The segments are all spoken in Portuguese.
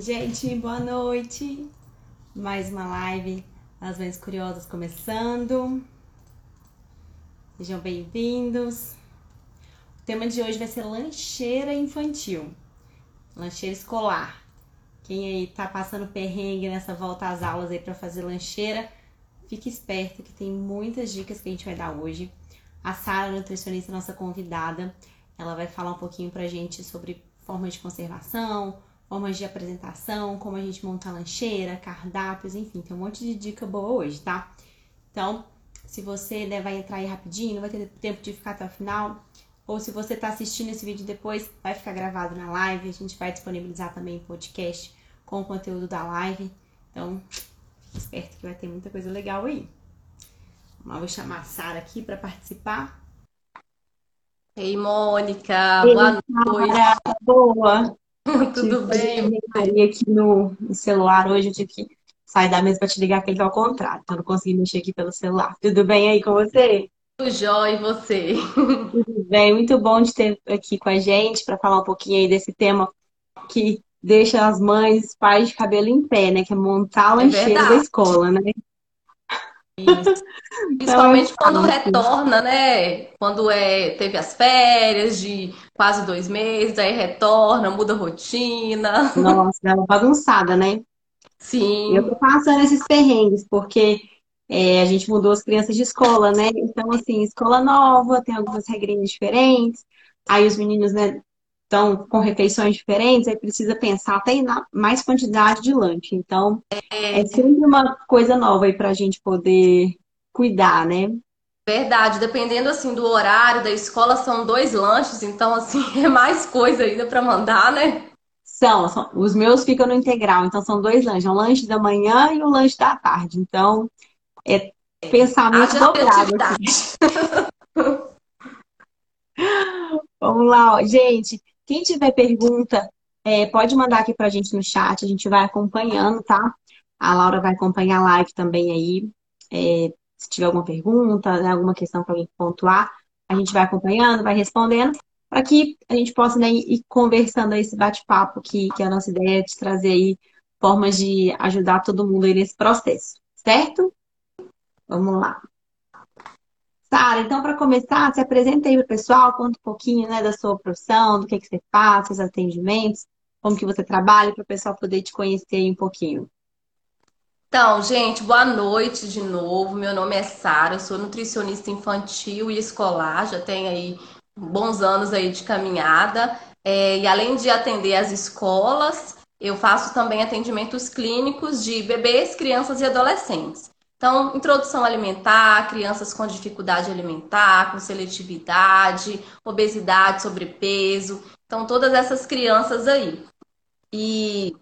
Gente, boa noite. Mais uma live As Mães Curiosas começando. Sejam bem-vindos. O tema de hoje vai ser lancheira infantil, lancheira escolar. Quem aí tá passando perrengue nessa volta às aulas aí para fazer lancheira, fique esperto que tem muitas dicas que a gente vai dar hoje. A Sara, nutricionista, nossa convidada, ela vai falar um pouquinho pra gente sobre formas de conservação, formas de apresentação, como a gente monta a lancheira, cardápios, enfim, tem um monte de dica boa hoje, tá? Então, se você né, vai entrar aí rapidinho, não vai ter tempo de ficar até o final, ou se você está assistindo esse vídeo depois, vai ficar gravado na live, a gente vai disponibilizar também o podcast com o conteúdo da live. Então, fique esperto que vai ter muita coisa legal aí. Vou chamar a Sara aqui para participar. Ei, Mônica, Ei, boa noite. Boa. Tudo bem? Eu aqui no, no, celular hoje, eu tive que sair da mesa para te ligar, que ele tá ao contrário, então não consegui mexer aqui pelo celular. Tudo bem aí com você? Tudo jóia, e você? Tudo bem, muito bom de ter aqui com a gente para falar um pouquinho aí desse tema que deixa as mães, pais de cabelo em pé, né? Que é montar a é lancheira é da escola, né? Isso. Principalmente quando retorna, né? Quando é, teve as férias de quase dois meses, aí retorna, muda a rotina. Nossa, dá uma bagunçada, né? Sim. Eu tô passando esses perrengues, porque é, a gente mudou as crianças de escola, né? Então, assim, escola nova, tem algumas regrinhas diferentes. Aí os meninos, né, estão com refeições diferentes, aí precisa pensar até em mais quantidade de lanche. Então, é, é sempre uma coisa nova aí para a gente poder cuidar, né? Verdade, dependendo assim do horário da escola, são dois lanches, então assim, é mais coisa ainda para mandar, né? São, são, os meus ficam no integral, então são dois lanches, um lanche da manhã e um lanche da tarde. Então, é pensamento dobrado. Vamos lá, ó. gente. Quem tiver pergunta, é, pode mandar aqui pra gente no chat, a gente vai acompanhando, tá? A Laura vai acompanhar a live também aí. É, se tiver alguma pergunta, né, alguma questão para alguém pontuar, a gente vai acompanhando, vai respondendo, para que a gente possa né, ir conversando esse bate-papo, que, que é a nossa ideia é de trazer aí formas de ajudar todo mundo aí nesse processo, certo? Vamos lá. Sara, então, para começar, se apresenta aí para o pessoal, conta um pouquinho né, da sua profissão, do que, que você faz, seus atendimentos, como que você trabalha, para o pessoal poder te conhecer aí um pouquinho. Então, gente, boa noite de novo. Meu nome é Sara, eu sou nutricionista infantil e escolar, já tenho aí bons anos aí de caminhada. É, e além de atender as escolas, eu faço também atendimentos clínicos de bebês, crianças e adolescentes. Então, introdução alimentar, crianças com dificuldade alimentar, com seletividade, obesidade, sobrepeso. Então, todas essas crianças aí. E,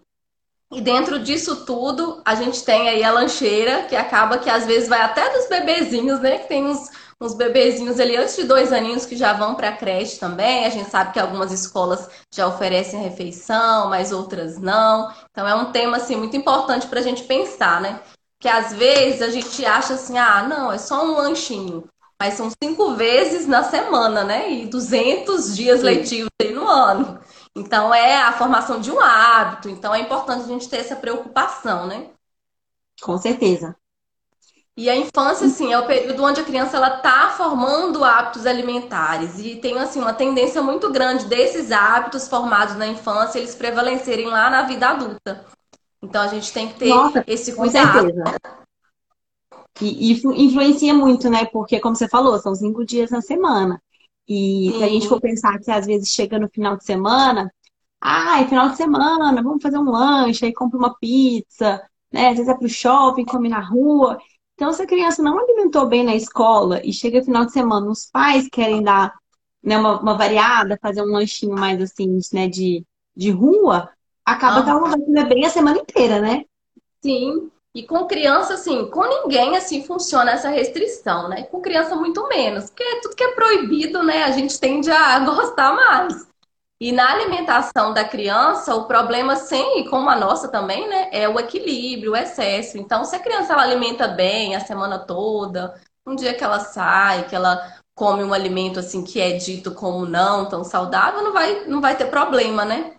e dentro disso tudo, a gente tem aí a lancheira, que acaba que às vezes vai até dos bebezinhos, né? Que tem uns, uns bebezinhos ali antes de dois aninhos que já vão para a creche também. A gente sabe que algumas escolas já oferecem refeição, mas outras não. Então é um tema assim muito importante para a gente pensar, né? Que às vezes a gente acha assim, ah, não, é só um lanchinho. Mas são cinco vezes na semana, né? E 200 dias Sim. letivos aí no ano. Então é a formação de um hábito. Então é importante a gente ter essa preocupação, né? Com certeza. E a infância, assim, é o período onde a criança ela tá formando hábitos alimentares e tem assim uma tendência muito grande desses hábitos formados na infância eles prevalecerem lá na vida adulta. Então a gente tem que ter Nossa, esse cuidado. Com certeza. E, e influencia muito, né? Porque, como você falou, são cinco dias na semana. E Sim. se a gente for pensar que às vezes chega no final de semana, ah, é final de semana, vamos fazer um lanche, aí compra uma pizza, né? Às vezes é pro shopping, come na rua. Então, se a criança não alimentou bem na escola e chega final de semana, os pais querem dar né, uma, uma variada, fazer um lanchinho mais assim, né, de, de rua, acaba ah. que ela vai comer bem a semana inteira, né? Sim. E com criança, assim, com ninguém, assim, funciona essa restrição, né? Com criança, muito menos. Porque tudo que é proibido, né? A gente tende a gostar mais. E na alimentação da criança, o problema, sem, e como a nossa também, né? É o equilíbrio, o excesso. Então, se a criança ela alimenta bem a semana toda, um dia que ela sai, que ela come um alimento, assim, que é dito como não tão saudável, não vai, não vai ter problema, né?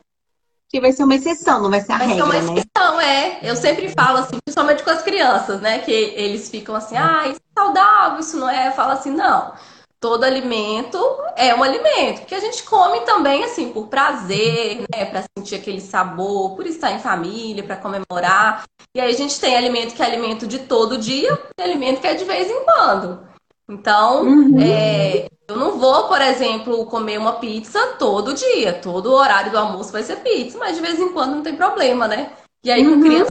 Que vai ser uma exceção, não vai ser a vai regra, ser uma né? exceção, é. Eu sempre falo assim, principalmente com as crianças, né? Que eles ficam assim, ah, isso é saudável, isso não é. Eu falo assim, não. Todo alimento é um alimento, que a gente come também assim por prazer, né, para sentir aquele sabor, por estar em família, para comemorar. E aí a gente tem alimento que é alimento de todo dia, e alimento que é de vez em quando. Então, uhum. é, eu não vou, por exemplo, comer uma pizza todo dia. Todo horário do almoço vai ser pizza, mas de vez em quando não tem problema, né? E aí, com uhum. criança,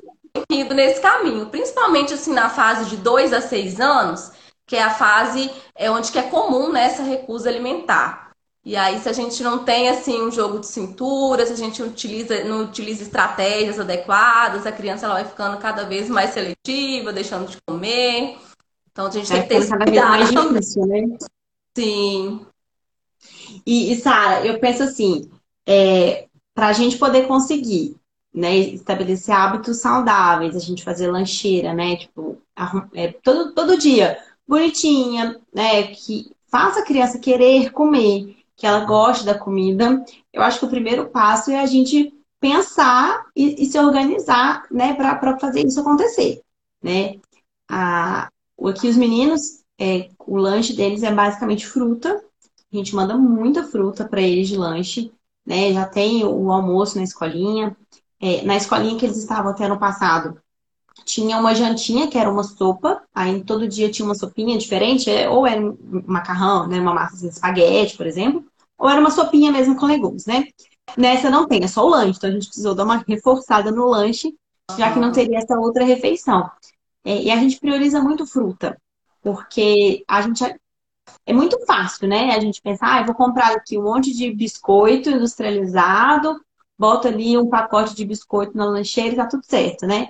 indo nesse caminho. Principalmente, assim, na fase de 2 a 6 anos, que é a fase é onde que é comum né, essa recusa alimentar. E aí, se a gente não tem, assim, um jogo de cintura, se a gente utiliza, não utiliza estratégias adequadas, a criança ela vai ficando cada vez mais seletiva, deixando de comer. Então a gente é, tem que ter esse cuidado. mais difícil, né? Sim. E, e Sara, eu penso assim, é, para a gente poder conseguir né, estabelecer hábitos saudáveis, a gente fazer lancheira, né? Tipo, é, todo, todo dia, bonitinha, né? Que faça a criança querer comer, que ela goste da comida. Eu acho que o primeiro passo é a gente pensar e, e se organizar, né, para fazer isso acontecer, né? A, Aqui os meninos, é, o lanche deles é basicamente fruta. A gente manda muita fruta para eles de lanche, né? Já tem o almoço na escolinha. É, na escolinha que eles estavam até no passado, tinha uma jantinha que era uma sopa. Aí todo dia tinha uma sopinha diferente, é, ou era um macarrão, né? Uma massa de espaguete, por exemplo, ou era uma sopinha mesmo com legumes, né? Nessa não tem, é só o lanche. Então a gente precisou dar uma reforçada no lanche, já que não teria essa outra refeição. É, e a gente prioriza muito fruta, porque a gente é, é muito fácil, né? A gente pensar, ah, eu vou comprar aqui um monte de biscoito industrializado, boto ali um pacote de biscoito na lancheira e tá tudo certo, né?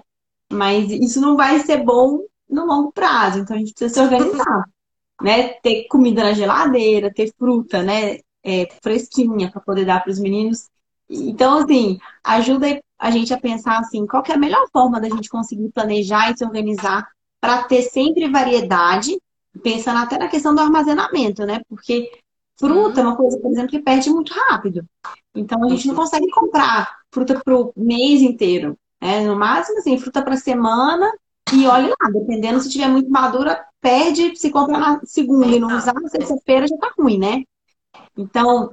Mas isso não vai ser bom no longo prazo, então a gente precisa se organizar, né? Ter comida na geladeira, ter fruta, né? É, fresquinha para poder dar para os meninos. Então, assim, ajuda a gente a pensar assim, qual é a melhor forma da gente conseguir planejar e se organizar para ter sempre variedade, pensando até na questão do armazenamento, né? Porque fruta é uma coisa, por exemplo, que perde muito rápido. Então a gente não consegue comprar fruta para o mês inteiro. Né? No máximo, assim, fruta para semana e olha lá, dependendo se tiver muito madura, perde, se compra na segunda e não usar, na sexta-feira já tá ruim, né? Então,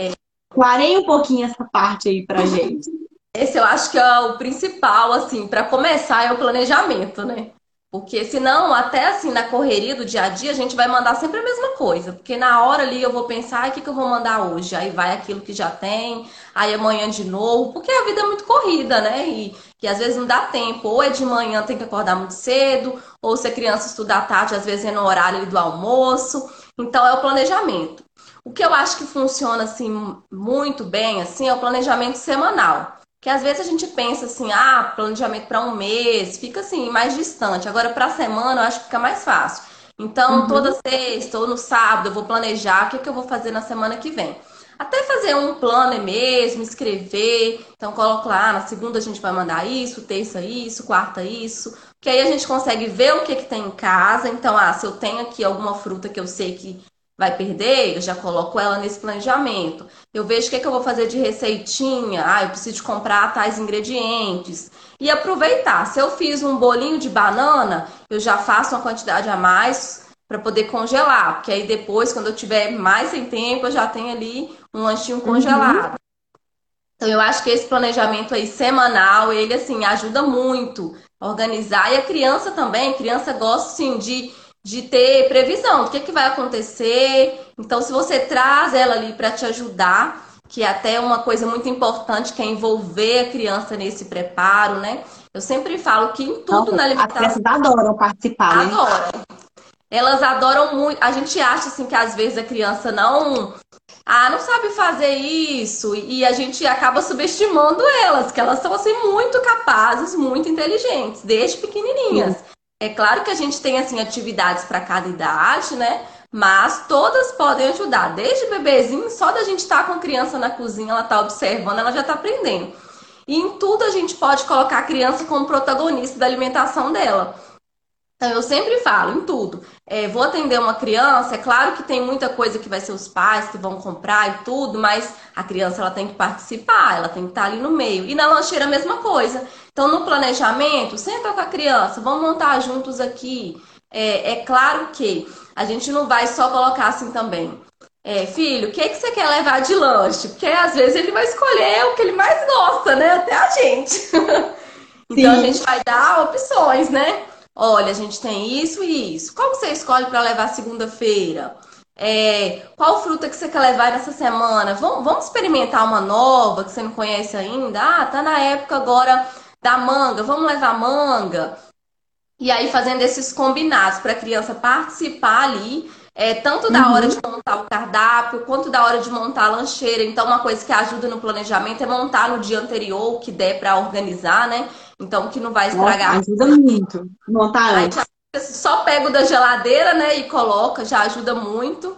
clarei um pouquinho essa parte aí pra gente. Esse eu acho que é o principal, assim, para começar é o planejamento, né? Porque senão, até assim, na correria do dia a dia, a gente vai mandar sempre a mesma coisa. Porque na hora ali eu vou pensar, o que, que eu vou mandar hoje? Aí vai aquilo que já tem, aí amanhã de novo, porque a vida é muito corrida, né? E, e às vezes não dá tempo. Ou é de manhã, tem que acordar muito cedo, ou se a criança estuda à tarde, às vezes é no horário do almoço. Então é o planejamento. O que eu acho que funciona assim muito bem assim é o planejamento semanal. Que às vezes a gente pensa assim, ah, planejamento para um mês, fica assim, mais distante. Agora, para a semana, eu acho que fica mais fácil. Então, uhum. toda sexta ou no sábado, eu vou planejar o que, que eu vou fazer na semana que vem. Até fazer um plano mesmo, escrever. Então, coloco lá, na segunda a gente vai mandar isso, terça isso, quarta isso. Que aí a gente consegue ver o que, que tem em casa. Então, ah, se eu tenho aqui alguma fruta que eu sei que vai perder, eu já coloco ela nesse planejamento. Eu vejo o que, é que eu vou fazer de receitinha. Ah, eu preciso comprar tais ingredientes. E aproveitar. Se eu fiz um bolinho de banana, eu já faço uma quantidade a mais para poder congelar. Porque aí depois, quando eu tiver mais sem tempo, eu já tenho ali um lanchinho congelado. Uhum. Então eu acho que esse planejamento aí semanal, ele assim ajuda muito a organizar e a criança também, a criança gosta assim de de ter previsão do que, que vai acontecer. Então, se você traz ela ali para te ajudar, que é até uma coisa muito importante, que é envolver a criança nesse preparo, né? Eu sempre falo que em tudo na alimentação. As crianças adoram participar, né? Adoram. Elas adoram muito. A gente acha assim que às vezes a criança não. Ah, não sabe fazer isso. E a gente acaba subestimando elas, que elas são assim muito capazes, muito inteligentes, desde pequenininhas. Sim. É claro que a gente tem assim atividades para cada idade, né? Mas todas podem ajudar. Desde bebezinho, só da gente estar tá com a criança na cozinha, ela está observando, ela já está aprendendo. E em tudo a gente pode colocar a criança como protagonista da alimentação dela. Então, eu sempre falo em tudo. É, vou atender uma criança, é claro que tem muita coisa que vai ser os pais que vão comprar e tudo, mas a criança ela tem que participar, ela tem que estar ali no meio. E na lancheira a mesma coisa. Então, no planejamento, senta com a criança, vamos montar juntos aqui. É, é claro que a gente não vai só colocar assim também. É, filho, o que, é que você quer levar de lanche? Porque às vezes ele vai escolher o que ele mais gosta, né? Até a gente. então Sim. a gente vai dar opções, né? Olha, a gente tem isso e isso. Qual você escolhe para levar segunda-feira? É, qual fruta que você quer levar nessa semana? Vamos, vamos, experimentar uma nova que você não conhece ainda? Ah, tá na época agora da manga, vamos levar manga. E aí fazendo esses combinados para a criança participar ali, é, tanto da hora uhum. de montar o cardápio, quanto da hora de montar a lancheira. Então, uma coisa que ajuda no planejamento é montar no dia anterior o que der para organizar, né? Então, que não vai estragar. Nossa, ajuda muito. Montar antes. Só pega o da geladeira, né, e coloca, já ajuda muito.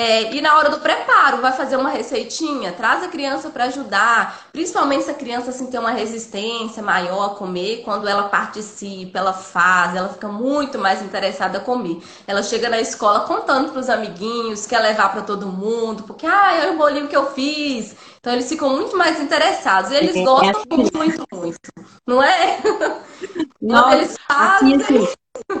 É, e na hora do preparo, vai fazer uma receitinha, traz a criança para ajudar, principalmente se a criança assim, tem uma resistência maior a comer, quando ela participa, ela faz, ela fica muito mais interessada a comer. Ela chega na escola contando para os amiguinhos, quer levar para todo mundo, porque ah, olha o bolinho que eu fiz. Então eles ficam muito mais interessados. E eles é, gostam é assim. muito, muito, não é? Nossa, eles fazem. Assim, assim,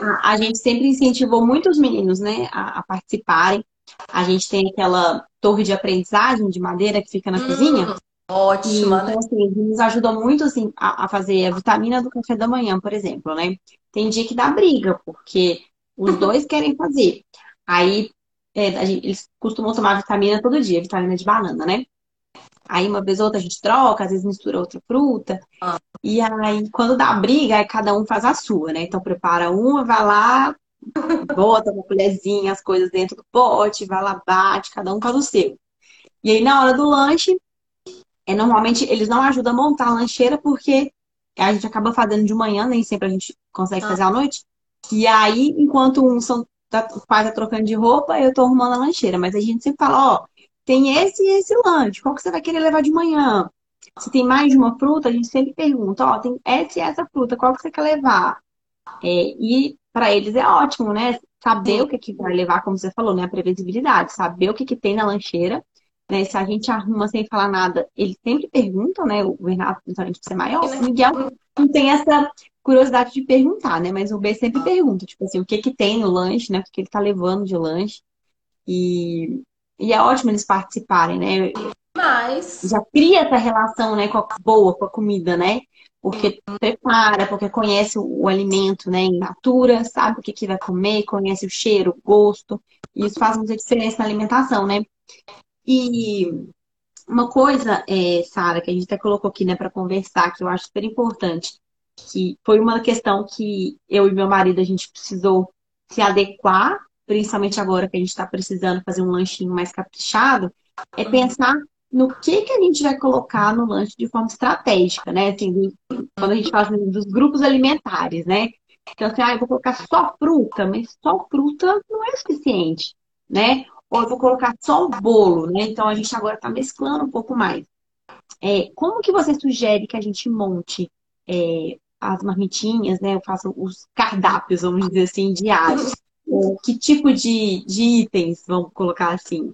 a, a, gente sempre incentivou muitos meninos, né, a, a participarem. A gente tem aquela torre de aprendizagem de madeira que fica na hum, cozinha. Ótima, né? Então, assim, nos ajudou muito, assim, a, a, fazer a vitamina do café da manhã, por exemplo, né? Tem dia que dá briga, porque os dois querem fazer. Aí, é, gente, eles costumam tomar vitamina todo dia, vitamina de banana, né? Aí, uma vez ou outra, a gente troca, às vezes mistura outra fruta. Ah. E aí, quando dá briga, aí cada um faz a sua, né? Então, prepara uma, vai lá, bota uma colherzinha, as coisas dentro do pote, vai lá, bate, cada um faz o seu. E aí, na hora do lanche, é, normalmente eles não ajudam a montar a lancheira porque a gente acaba fazendo de manhã, nem sempre a gente consegue fazer à noite. E aí, enquanto um são, tá, o pai tá trocando de roupa, eu tô arrumando a lancheira. Mas a gente sempre fala, ó, tem esse e esse lanche, qual que você vai querer levar de manhã? Se tem mais de uma fruta, a gente sempre pergunta, ó, tem essa e essa fruta, qual que você quer levar? É, e para eles é ótimo, né? Saber o que, que vai levar, como você falou, né? A previsibilidade, saber o que, que tem na lancheira. Né? Se a gente arruma sem falar nada, eles sempre perguntam, né? O Renato, principalmente por ser maior, o Miguel não tem essa curiosidade de perguntar, né? Mas o B sempre pergunta, tipo assim, o que que tem no lanche, né? O que ele tá levando de lanche. E, e é ótimo eles participarem, né? Mas... Já cria essa relação, né, com a boa, com a comida, né? Porque prepara, porque conhece o, o alimento, né, in natura, sabe o que, que vai comer, conhece o cheiro, o gosto, e isso faz muita diferença na alimentação, né? E uma coisa, é, Sara, que a gente até colocou aqui, né, para conversar, que eu acho super importante, que foi uma questão que eu e meu marido a gente precisou se adequar, principalmente agora que a gente está precisando fazer um lanchinho mais caprichado, é pensar no que, que a gente vai colocar no lanche de forma estratégica, né? Assim, quando a gente fala assim, dos grupos alimentares, né? Então, assim, ah, eu vou colocar só fruta, mas só fruta não é suficiente, né? Ou eu vou colocar só o bolo, né? Então, a gente agora está mesclando um pouco mais. É, como que você sugere que a gente monte é, as marmitinhas, né? Eu faço os cardápios, vamos dizer assim, diários. que tipo de, de itens, vamos colocar assim?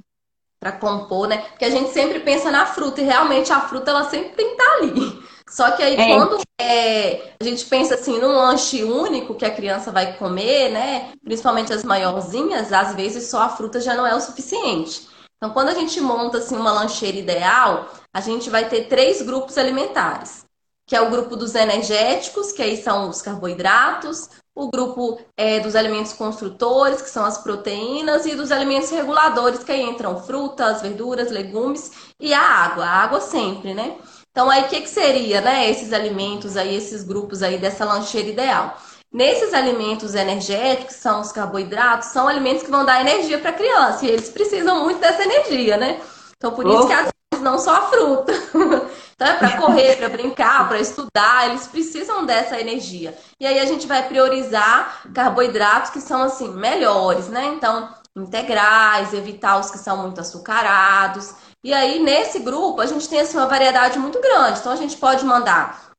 Para compor, né? Porque a gente sempre pensa na fruta e realmente a fruta ela sempre tem que estar tá ali. Só que aí é. quando é, a gente pensa assim num lanche único que a criança vai comer, né? Principalmente as maiorzinhas, às vezes só a fruta já não é o suficiente. Então, quando a gente monta assim uma lancheira ideal, a gente vai ter três grupos alimentares, que é o grupo dos energéticos, que aí são os carboidratos, o grupo é, dos alimentos construtores, que são as proteínas, e dos alimentos reguladores, que aí entram frutas, verduras, legumes e a água. A água sempre, né? Então, aí, o que, que seria, né? Esses alimentos aí, esses grupos aí dessa lancheira ideal. Nesses alimentos energéticos, são os carboidratos, são alimentos que vão dar energia para a criança. E eles precisam muito dessa energia, né? Então, por isso oh. que vezes não só a fruta. Então é para correr, para brincar, para estudar, eles precisam dessa energia. E aí a gente vai priorizar carboidratos que são assim melhores, né? Então, integrais, evitar os que são muito açucarados. E aí nesse grupo a gente tem assim uma variedade muito grande. Então a gente pode mandar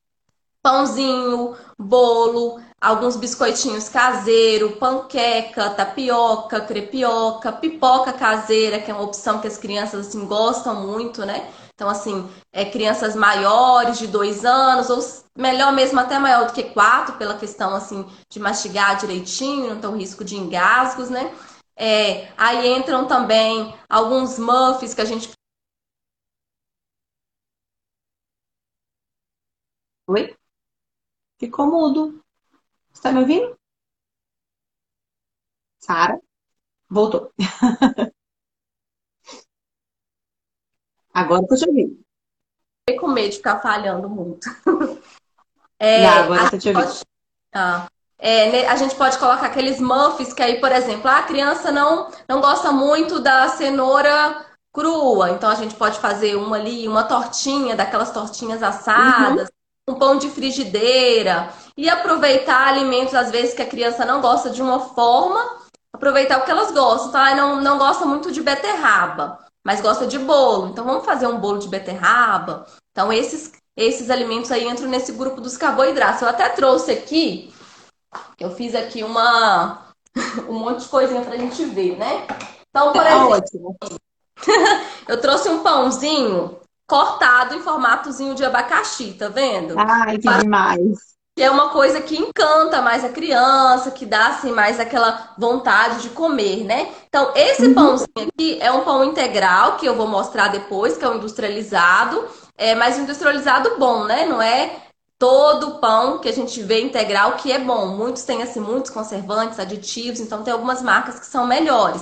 pãozinho, bolo, alguns biscoitinhos caseiros, panqueca, tapioca, crepioca, pipoca caseira, que é uma opção que as crianças assim gostam muito, né? Então, assim, é crianças maiores de dois anos, ou melhor mesmo até maior do que quatro, pela questão assim de mastigar direitinho, não tem o risco de engasgos, né? É, aí entram também alguns muffins que a gente. Oi? Ficou mudo. Está me ouvindo? Sara? Voltou. Agora tô te ouvindo. Fiquei com medo de ficar falhando muito. É, Não, agora tô te ouvindo. Pode... Ah. É, a gente pode colocar aqueles muffins que aí, por exemplo, a criança não, não gosta muito da cenoura crua, então a gente pode fazer uma ali, uma tortinha, daquelas tortinhas assadas, uhum. Um pão de frigideira e aproveitar alimentos, às vezes, que a criança não gosta de uma forma, aproveitar o que elas gostam, tá? Não, não gosta muito de beterraba, mas gosta de bolo, então vamos fazer um bolo de beterraba. Então, esses, esses alimentos aí entram nesse grupo dos carboidratos. Eu até trouxe aqui eu fiz aqui uma um monte de coisinha pra gente ver, né? Então, por tá exemplo, eu trouxe um pãozinho cortado em formatozinho de abacaxi, tá vendo? Ai, que demais! Que é uma coisa que encanta mais a criança, que dá assim mais aquela vontade de comer, né? Então, esse uhum. pãozinho aqui é um pão integral que eu vou mostrar depois, que é o industrializado, é, mas industrializado bom, né? Não é todo pão que a gente vê integral que é bom. Muitos têm assim muitos conservantes, aditivos, então tem algumas marcas que são melhores.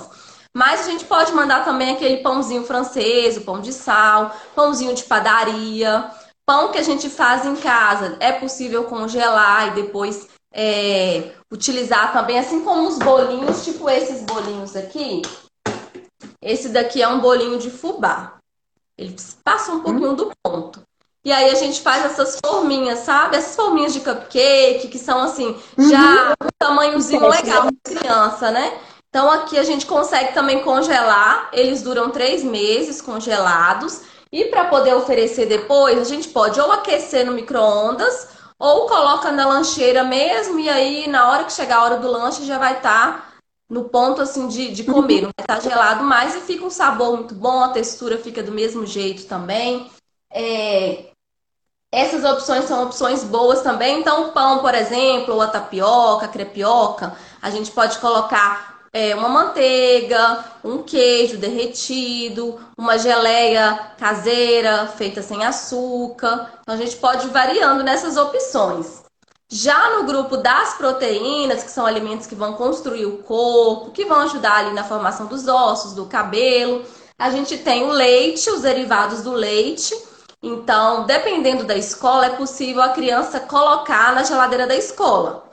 Mas a gente pode mandar também aquele pãozinho francês, o pão de sal, pãozinho de padaria, pão que a gente faz em casa. É possível congelar e depois é, utilizar também, assim como os bolinhos, tipo esses bolinhos aqui. Esse daqui é um bolinho de fubá. Ele passa um pouquinho hum. do ponto. E aí a gente faz essas forminhas, sabe? Essas forminhas de cupcake, que são assim, uhum. já um tamanhozinho legal de criança, né? Então aqui a gente consegue também congelar, eles duram três meses congelados. E para poder oferecer depois, a gente pode ou aquecer no micro-ondas, ou coloca na lancheira mesmo, e aí na hora que chegar a hora do lanche já vai estar tá no ponto assim de, de comer, não vai estar tá gelado mais e fica um sabor muito bom, a textura fica do mesmo jeito também. É, essas opções são opções boas também. Então, o pão, por exemplo, ou a tapioca, a crepioca, a gente pode colocar é, uma manteiga, um queijo derretido, uma geleia caseira feita sem açúcar. Então, a gente pode ir variando nessas opções. Já no grupo das proteínas, que são alimentos que vão construir o corpo, que vão ajudar ali na formação dos ossos, do cabelo, a gente tem o leite, os derivados do leite então, dependendo da escola, é possível a criança colocar na geladeira da escola.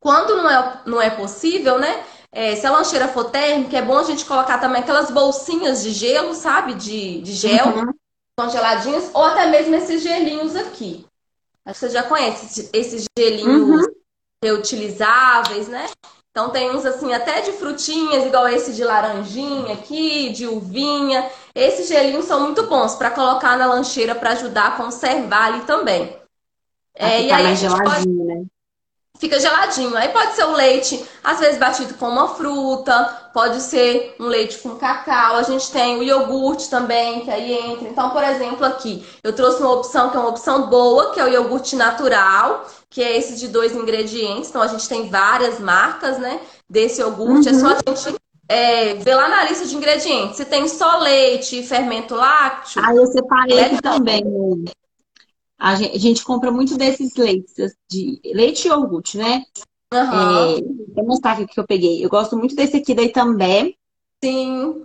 Quando não é, não é possível, né? É, se a lancheira for térmica, é bom a gente colocar também aquelas bolsinhas de gelo, sabe? De, de gel, uhum. congeladinhas, ou até mesmo esses gelinhos aqui. Acho que você já conhece esses gelinhos uhum. reutilizáveis, né? Então tem uns assim até de frutinhas, igual esse de laranjinha aqui, de uvinha. Esses gelinhos são muito bons para colocar na lancheira para ajudar a conservar ali também. É, e aí mais geladinho, pode... né? Fica geladinho. Aí pode ser o leite, às vezes batido com uma fruta, pode ser um leite com cacau. A gente tem o iogurte também, que aí entra. Então, por exemplo, aqui eu trouxe uma opção que é uma opção boa, que é o iogurte natural que é esse de dois ingredientes. Então a gente tem várias marcas, né? Desse iogurte. Uhum. É só a gente é, ver lá na lista de ingredientes. Se tem só leite e fermento lácteo. Ah, eu separei aqui também. A gente, a gente, compra muito desses leites, de leite e iogurte, né? Uhum. É, vou mostrar aqui o que eu peguei. Eu gosto muito desse aqui da Itambé. Sim.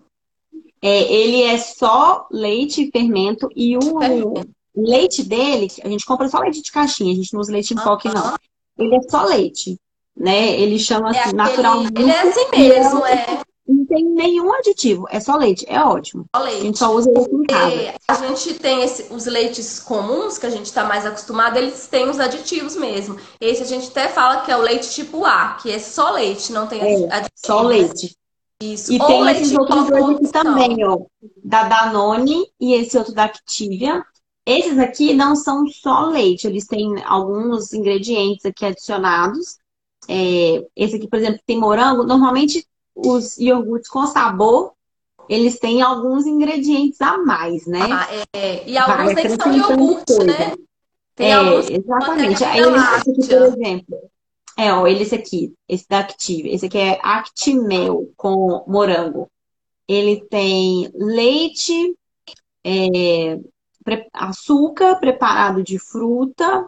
É, ele é só leite e fermento e o, leite dele, a gente compra só leite de caixinha, a gente não usa leite em pó aqui, não. Ele é só leite, né? Ele chama é assim, naturalmente. Ele é assim mesmo, é. Não tem nenhum aditivo, é só leite, é ótimo. Só leite. A gente só usa ele em casa. A gente tem esse, os leites comuns, que a gente está mais acostumado, eles têm os aditivos mesmo. Esse a gente até fala que é o leite tipo A, que é só leite, não tem é, aditivos. Só leite. Isso. E Ou tem esses outros dois aqui também, ó. Da Danone e esse outro da Activia. Esses aqui não são só leite, eles têm alguns ingredientes aqui adicionados é, esse aqui, por exemplo, tem morango, normalmente os iogurtes com sabor, eles têm alguns ingredientes a mais, né? Ah, é. E alguns nem são iogurte, né? Tem é, exatamente. Aí esse aqui, por exemplo, é, ó, ele esse aqui, esse da Active, esse aqui é Actimel com morango. Ele tem leite, é, açúcar preparado de fruta,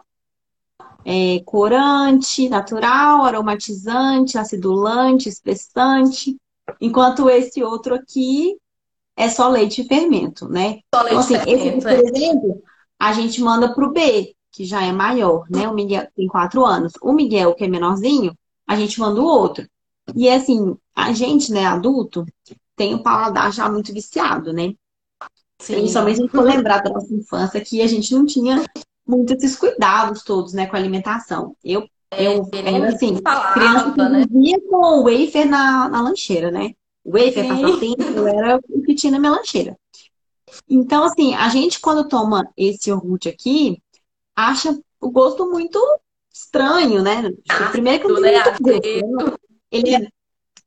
é, corante natural, aromatizante, acidulante, espessante, enquanto esse outro aqui é só leite e fermento, né? Só leite então, assim, fermento, esse aqui, por é. exemplo, a gente manda para o B, que já é maior, né? O Miguel tem quatro anos. O Miguel, que é menorzinho, a gente manda o outro. E assim, a gente, né, adulto, tem o paladar já muito viciado, né? Sim. Principalmente se for lembrar da nossa infância que a gente não tinha muito esses cuidados todos, né, com a alimentação. Eu, é, eu era assim, falava, criança né? vivia com o wafer na, na lancheira, né? O wafer, passatempo, era o que tinha na minha lancheira. Então, assim, a gente quando toma esse iogurte aqui, acha o gosto muito estranho, né? Ah, Primeiro que não tem muito gosto. Né? Ele é,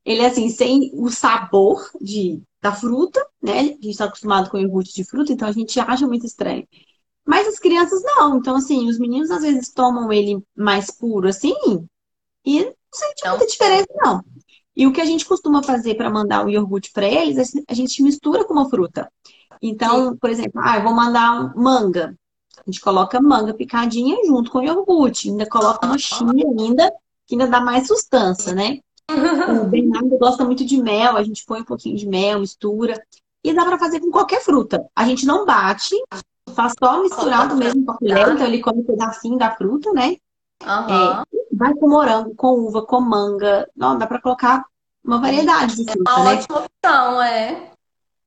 ele é assim, sem o sabor de, da fruta, né? A gente está acostumado com iogurte de fruta, então a gente acha muito estranho. Mas as crianças não. Então, assim, os meninos às vezes tomam ele mais puro assim e não sente muita diferença, não. E o que a gente costuma fazer para mandar o iogurte para eles, a gente mistura com uma fruta. Então, por exemplo, ah, eu vou mandar manga. A gente coloca manga picadinha junto com o iogurte. Ainda coloca uma chia ainda, que ainda dá mais sustância, né? O Bernardo gosta muito de mel, a gente põe um pouquinho de mel, mistura. E dá para fazer com qualquer fruta. A gente não bate, faz só misturado mesmo com a colher, então ele come um pedacinho da fruta, né? Uhum. É, vai com morango, com uva, com manga. Não, dá para colocar uma variedade de fruta, é uma né? ótima opção, é.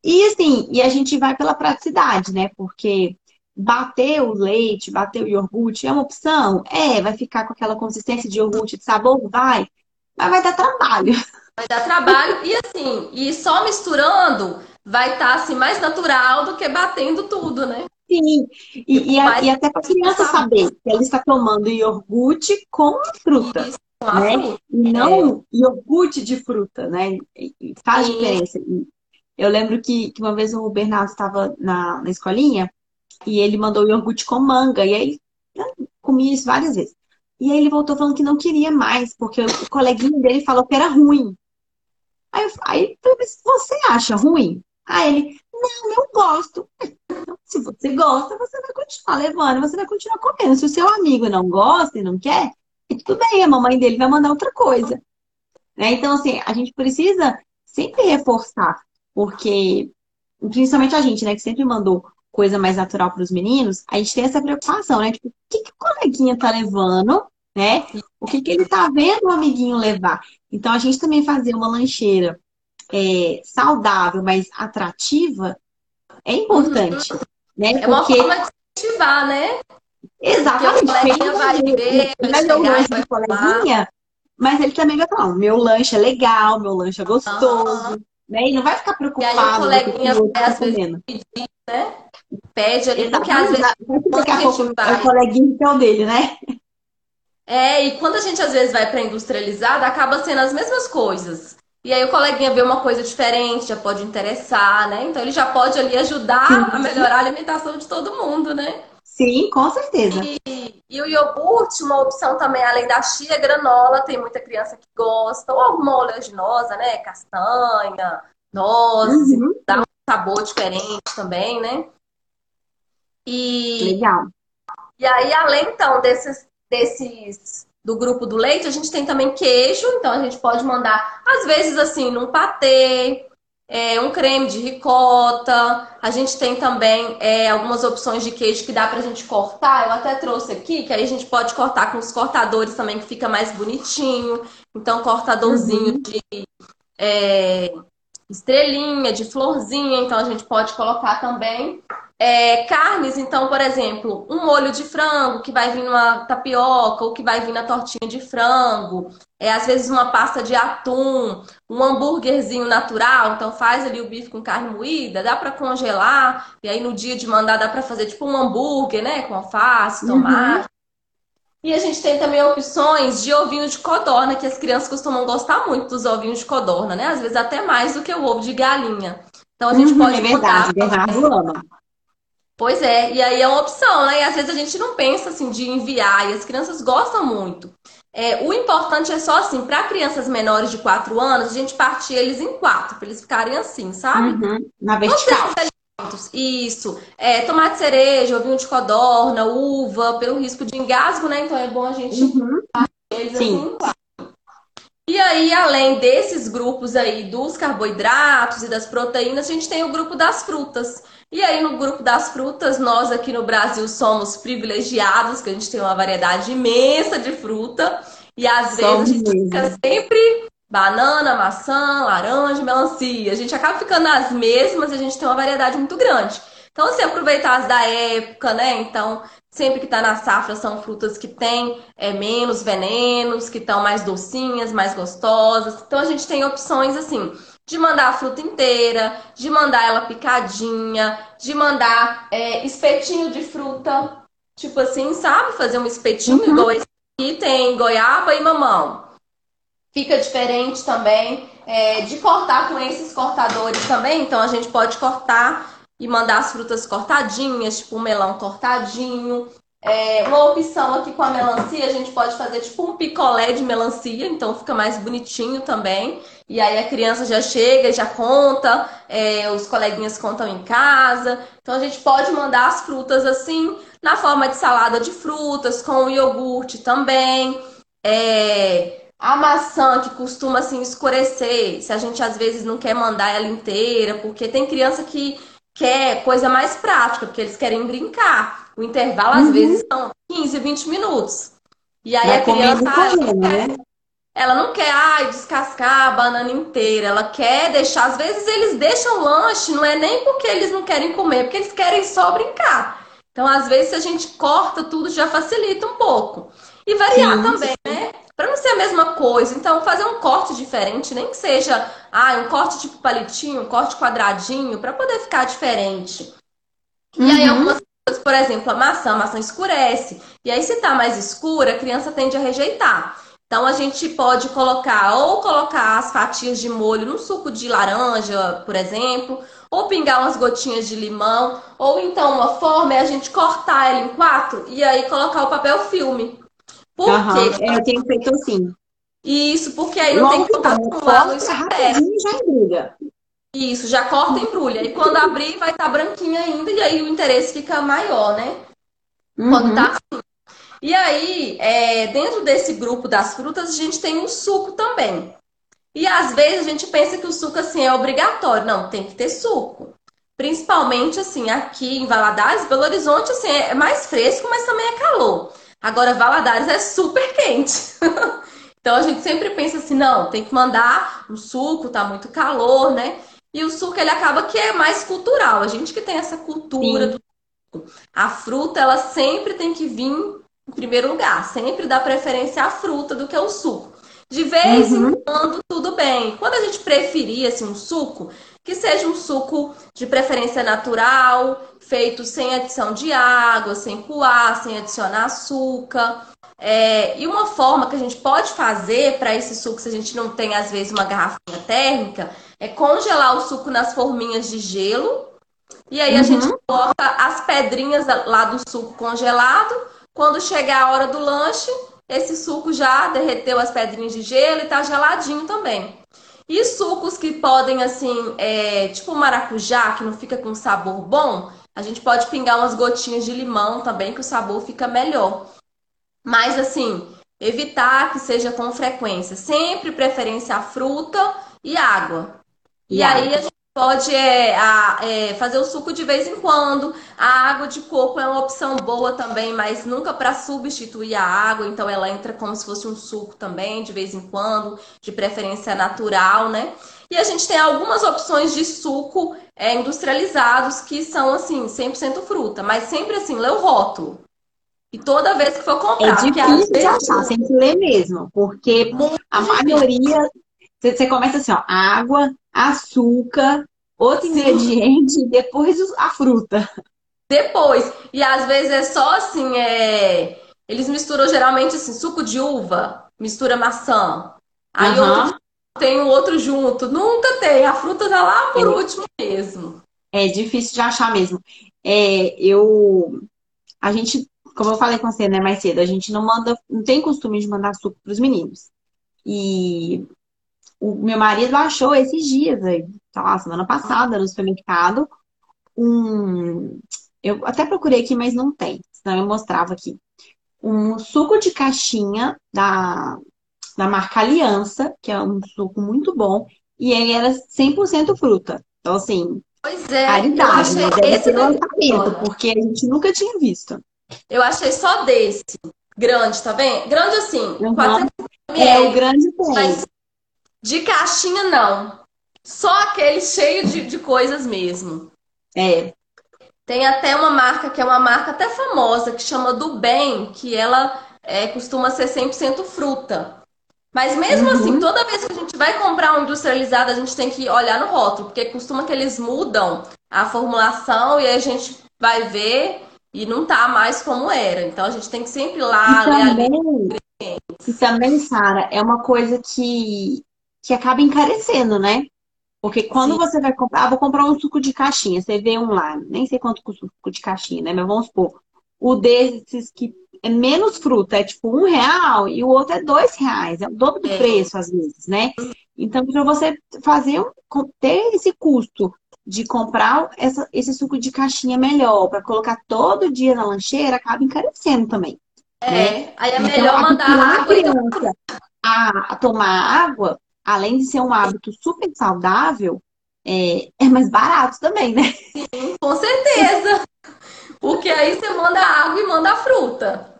E assim, e a gente vai pela praticidade, né? Porque bater o leite, bater o iogurte é uma opção? É, vai ficar com aquela consistência de iogurte de sabor? Vai. Mas vai dar trabalho. Vai dar trabalho e assim, e só misturando vai estar tá, assim mais natural do que batendo tudo, né? Sim, e, e, a, e até para a criança saber que ela está tomando iogurte com fruta. Isso, né? Fruta. E não é. iogurte de fruta, né? E faz Sim. diferença. Eu lembro que, que uma vez o Bernardo estava na, na escolinha e ele mandou iogurte com manga. E aí eu comi isso várias vezes. E aí ele voltou falando que não queria mais, porque o coleguinha dele falou que era ruim. Aí, eu, aí você acha ruim? Aí ele, não, eu gosto. Se você gosta, você vai continuar levando, você vai continuar comendo. Se o seu amigo não gosta e não quer, tudo bem, a mamãe dele vai mandar outra coisa. Né? Então, assim, a gente precisa sempre reforçar, porque, principalmente a gente, né, que sempre mandou coisa mais natural para os meninos, a gente tem essa preocupação, né? Tipo, o que, que o coleguinha tá levando, né? O que, que ele tá vendo o amiguinho levar? Então, a gente também fazer uma lancheira é, saudável, mas atrativa, é importante. Uhum. Né? É uma Porque... forma de incentivar, né? Exatamente. O vai ver, vai ver o lanche do coleguinha, mas ele também vai falar, meu lanche é legal, meu lanche é gostoso. Uhum. Né? E não vai ficar preocupado. E aí o coleguinha vai, tá às vezes, pedir, né? Pede ali, porque às vezes... Daqui a pouco o coleguinha que é o dele, né? É, e quando a gente às vezes vai para industrializada, acaba sendo as mesmas coisas. E aí o coleguinha vê uma coisa diferente, já pode interessar, né? Então ele já pode ali ajudar Sim. a melhorar a alimentação de todo mundo, né? Sim, com certeza. E, e, o iogurte, uma opção também, além da chia, granola, tem muita criança que gosta, ou alguma oleaginosa, né? Castanha, nozes, uhum. dá um sabor diferente também, né? E, Legal. E aí, além então desses, desses do grupo do leite, a gente tem também queijo, então a gente pode mandar, às vezes, assim, num patê, é, um creme de ricota. A gente tem também é, algumas opções de queijo que dá pra gente cortar. Eu até trouxe aqui, que aí a gente pode cortar com os cortadores também, que fica mais bonitinho. Então, cortadorzinho uhum. de é, estrelinha, de florzinha, então a gente pode colocar também. É, carnes, então, por exemplo, um molho de frango que vai vir numa tapioca ou que vai vir na tortinha de frango. É, às vezes uma pasta de atum, um hambúrguerzinho natural. Então faz ali o bife com carne moída, dá para congelar. E aí no dia de mandar dá para fazer tipo um hambúrguer, né? Com alface, uhum. tomate. Uhum. E a gente tem também opções de ovinho de codorna, que as crianças costumam gostar muito dos ovinhos de codorna, né? Às vezes até mais do que o ovo de galinha. Então a gente Uhum, pode é verdade, botar. Bernardo ama. Pois é, e aí é uma opção, né? E às vezes a gente não pensa assim de enviar, e as crianças gostam muito. É, o importante é só assim, para crianças menores de 4 anos, a gente partir eles em quatro, para eles ficarem assim, sabe? Uhum, na vertical. isso. É, tomate cereja, ovinho de codorna, uva, pelo risco de engasgo, né? Então é bom a gente Uhum, eles sim. assim em quatro. E aí, além desses grupos aí dos carboidratos e das proteínas, a gente tem o grupo das frutas. E aí, no grupo das frutas, nós aqui no Brasil somos privilegiados, que a gente tem uma variedade imensa de fruta. E às vezes a Somos gente mesmo. fica sempre banana, maçã, laranja, melancia. A gente acaba ficando nas mesmas e a gente tem uma variedade muito grande. Então, assim, aproveitar as da época, né? Então, sempre que tá na safra são frutas que têm é, menos venenos, que estão mais docinhas, mais gostosas. Então, a gente tem opções, assim, de mandar a fruta inteira, de mandar ela picadinha, de mandar é, espetinho de fruta. Tipo assim, sabe? Fazer um espetinho Uhum. igual esse aqui, tem goiaba e mamão. Fica diferente também é, de cortar com esses cortadores também. Então a gente pode cortar e mandar as frutas cortadinhas, tipo um melão cortadinho. É, uma opção aqui com a melancia, a gente pode fazer tipo um picolé de melancia, então fica mais bonitinho também. E aí a criança já chega já conta, é, os coleguinhas contam em casa. Então a gente pode mandar as frutas assim, na forma de salada de frutas, com o iogurte também. É, a maçã que costuma assim escurecer, se a gente às vezes não quer mandar ela inteira, porque tem criança que quer coisa mais prática, porque eles querem brincar. O intervalo às Uhum. vezes são 15, 20 minutos. E aí Vai a comendo criança, comendo, não quer, né? Ela não quer, ai, descascar a banana inteira. Ela quer deixar, às vezes eles deixam lanche, não é nem porque eles não querem comer, é porque eles querem só brincar. Então, às vezes, se a gente corta tudo, já facilita um pouco. E variar Sim. também, né? Para não ser a mesma coisa. Então, fazer um corte diferente, nem que seja, ah, um corte tipo palitinho, um corte quadradinho, para poder ficar diferente. E aí, Uhum. algumas coisas, por exemplo, a maçã, a maçã escurece. E aí, se tá mais escura, a criança tende a rejeitar. Então, a gente pode colocar, ou colocar as fatias de molho no suco de laranja, por exemplo, ou pingar umas gotinhas de limão, ou então uma forma é a gente cortar ela em quatro e aí colocar o papel filme. Por Aham. quê? É, eu tenho feito assim. Isso, porque aí não tem Logo que que tá, acumular rapidinho e já embrulha. Isso, já corta e embrulha. E quando abrir, vai estar branquinha ainda, e aí o interesse fica maior, né? Quando Uhum. tá assim. E aí, é, dentro desse grupo das frutas, a gente tem o suco também. E às vezes a gente pensa que o suco assim é obrigatório. Não, tem que ter suco. Principalmente assim, aqui em Valadares, Belo Horizonte assim, é mais fresco, mas também é calor. Agora Valadares é super quente. Então a gente sempre pensa assim, não, tem que mandar o suco, tá muito calor, né? E o suco ele acaba que é mais cultural. A gente que tem essa cultura Sim. do suco. A fruta ela sempre tem que vir em primeiro lugar, sempre dá preferência à fruta do que ao suco. De vez em Uhum. quando, tudo bem. Quando a gente preferir assim, um suco, que seja um suco de preferência natural, feito sem adição de água, sem coar, sem adicionar açúcar. É, e uma forma que a gente pode fazer para esse suco, se a gente não tem, às vezes, uma garrafinha térmica, é congelar o suco nas forminhas de gelo. E aí a gente Uhum. coloca as pedrinhas lá do suco congelado. Quando chegar a hora do lanche, esse suco já derreteu as pedrinhas de gelo e tá geladinho também. E sucos que podem, assim, é, tipo maracujá, que não fica com sabor bom, a gente pode pingar umas gotinhas de limão também, que o sabor fica melhor. Mas, assim, evitar que seja com frequência. Sempre preferência a fruta e água. E, E aí água. a gente pode é, a- é, fazer o suco de vez em quando. A água de coco é uma opção boa também, mas nunca para substituir a água. Então ela entra como se fosse um suco também, de vez em quando, de preferência natural, né? E a gente tem algumas opções de suco é, industrializados que são assim, 100% fruta, mas sempre assim, lê o rótulo. E toda vez que for É comprar, às difícil de achar, tem que ler mesmo, porque muito a maioria, você você começa assim, ó, água, açúcar, outro ingrediente, e depois a fruta. Depois. E às vezes é só assim, é eles misturam geralmente assim, suco de uva, mistura maçã. Aí Aham. outro tem o outro junto. Nunca tem. A fruta tá lá por último mesmo. É difícil de achar mesmo. É, eu, a gente, como eu falei com você, né, mais cedo, a gente não manda, não tem costume de mandar suco para os meninos. E o meu marido achou esses dias, aí, sei lá, semana passada, no supermercado, um, eu até procurei aqui, mas não tem, senão eu mostrava aqui. Um suco de caixinha da, da marca Aliança, que é um suco muito bom, e ele era 100% fruta. Então, assim, Pois é, eu Raridade, achei né? Deve esse lançamento, porque a gente nunca tinha visto. Eu achei só desse. Grande, tá vendo? Grande assim, Uhum. 400 É, o ml. grande tem. Mas de caixinha, não. Só aquele cheio de, de coisas mesmo. É, Tem até uma marca que é uma marca até famosa, que chama Do Bem, que ela é, costuma ser 100% fruta. Mas mesmo Uhum. assim, toda vez que a gente vai comprar um industrializado, a gente tem que olhar no rótulo, porque costuma que eles mudam a formulação e a gente vai ver e não tá mais como era. Então a gente tem que sempre ir lá E ler também, e também, Sara, é uma coisa que, que acaba encarecendo, né? Porque quando Sim. você vai comprar, ah, vou comprar um suco de caixinha, você vê um lá, nem sei quanto custa o suco de caixinha, né? Mas vamos supor, o desses que é menos fruta, é tipo um real, e o outro é dois reais, é o dobro do É. preço, às vezes, né? Então, para você fazer, ter esse custo de comprar essa- esse suco de caixinha melhor, para colocar todo dia na lancheira, acaba encarecendo também. É, aí é Então, melhor mandar a água tomar criança a, a tomar água, além de ser um hábito super saudável, é, é mais barato também, né? com certeza. Porque aí você manda água e manda fruta.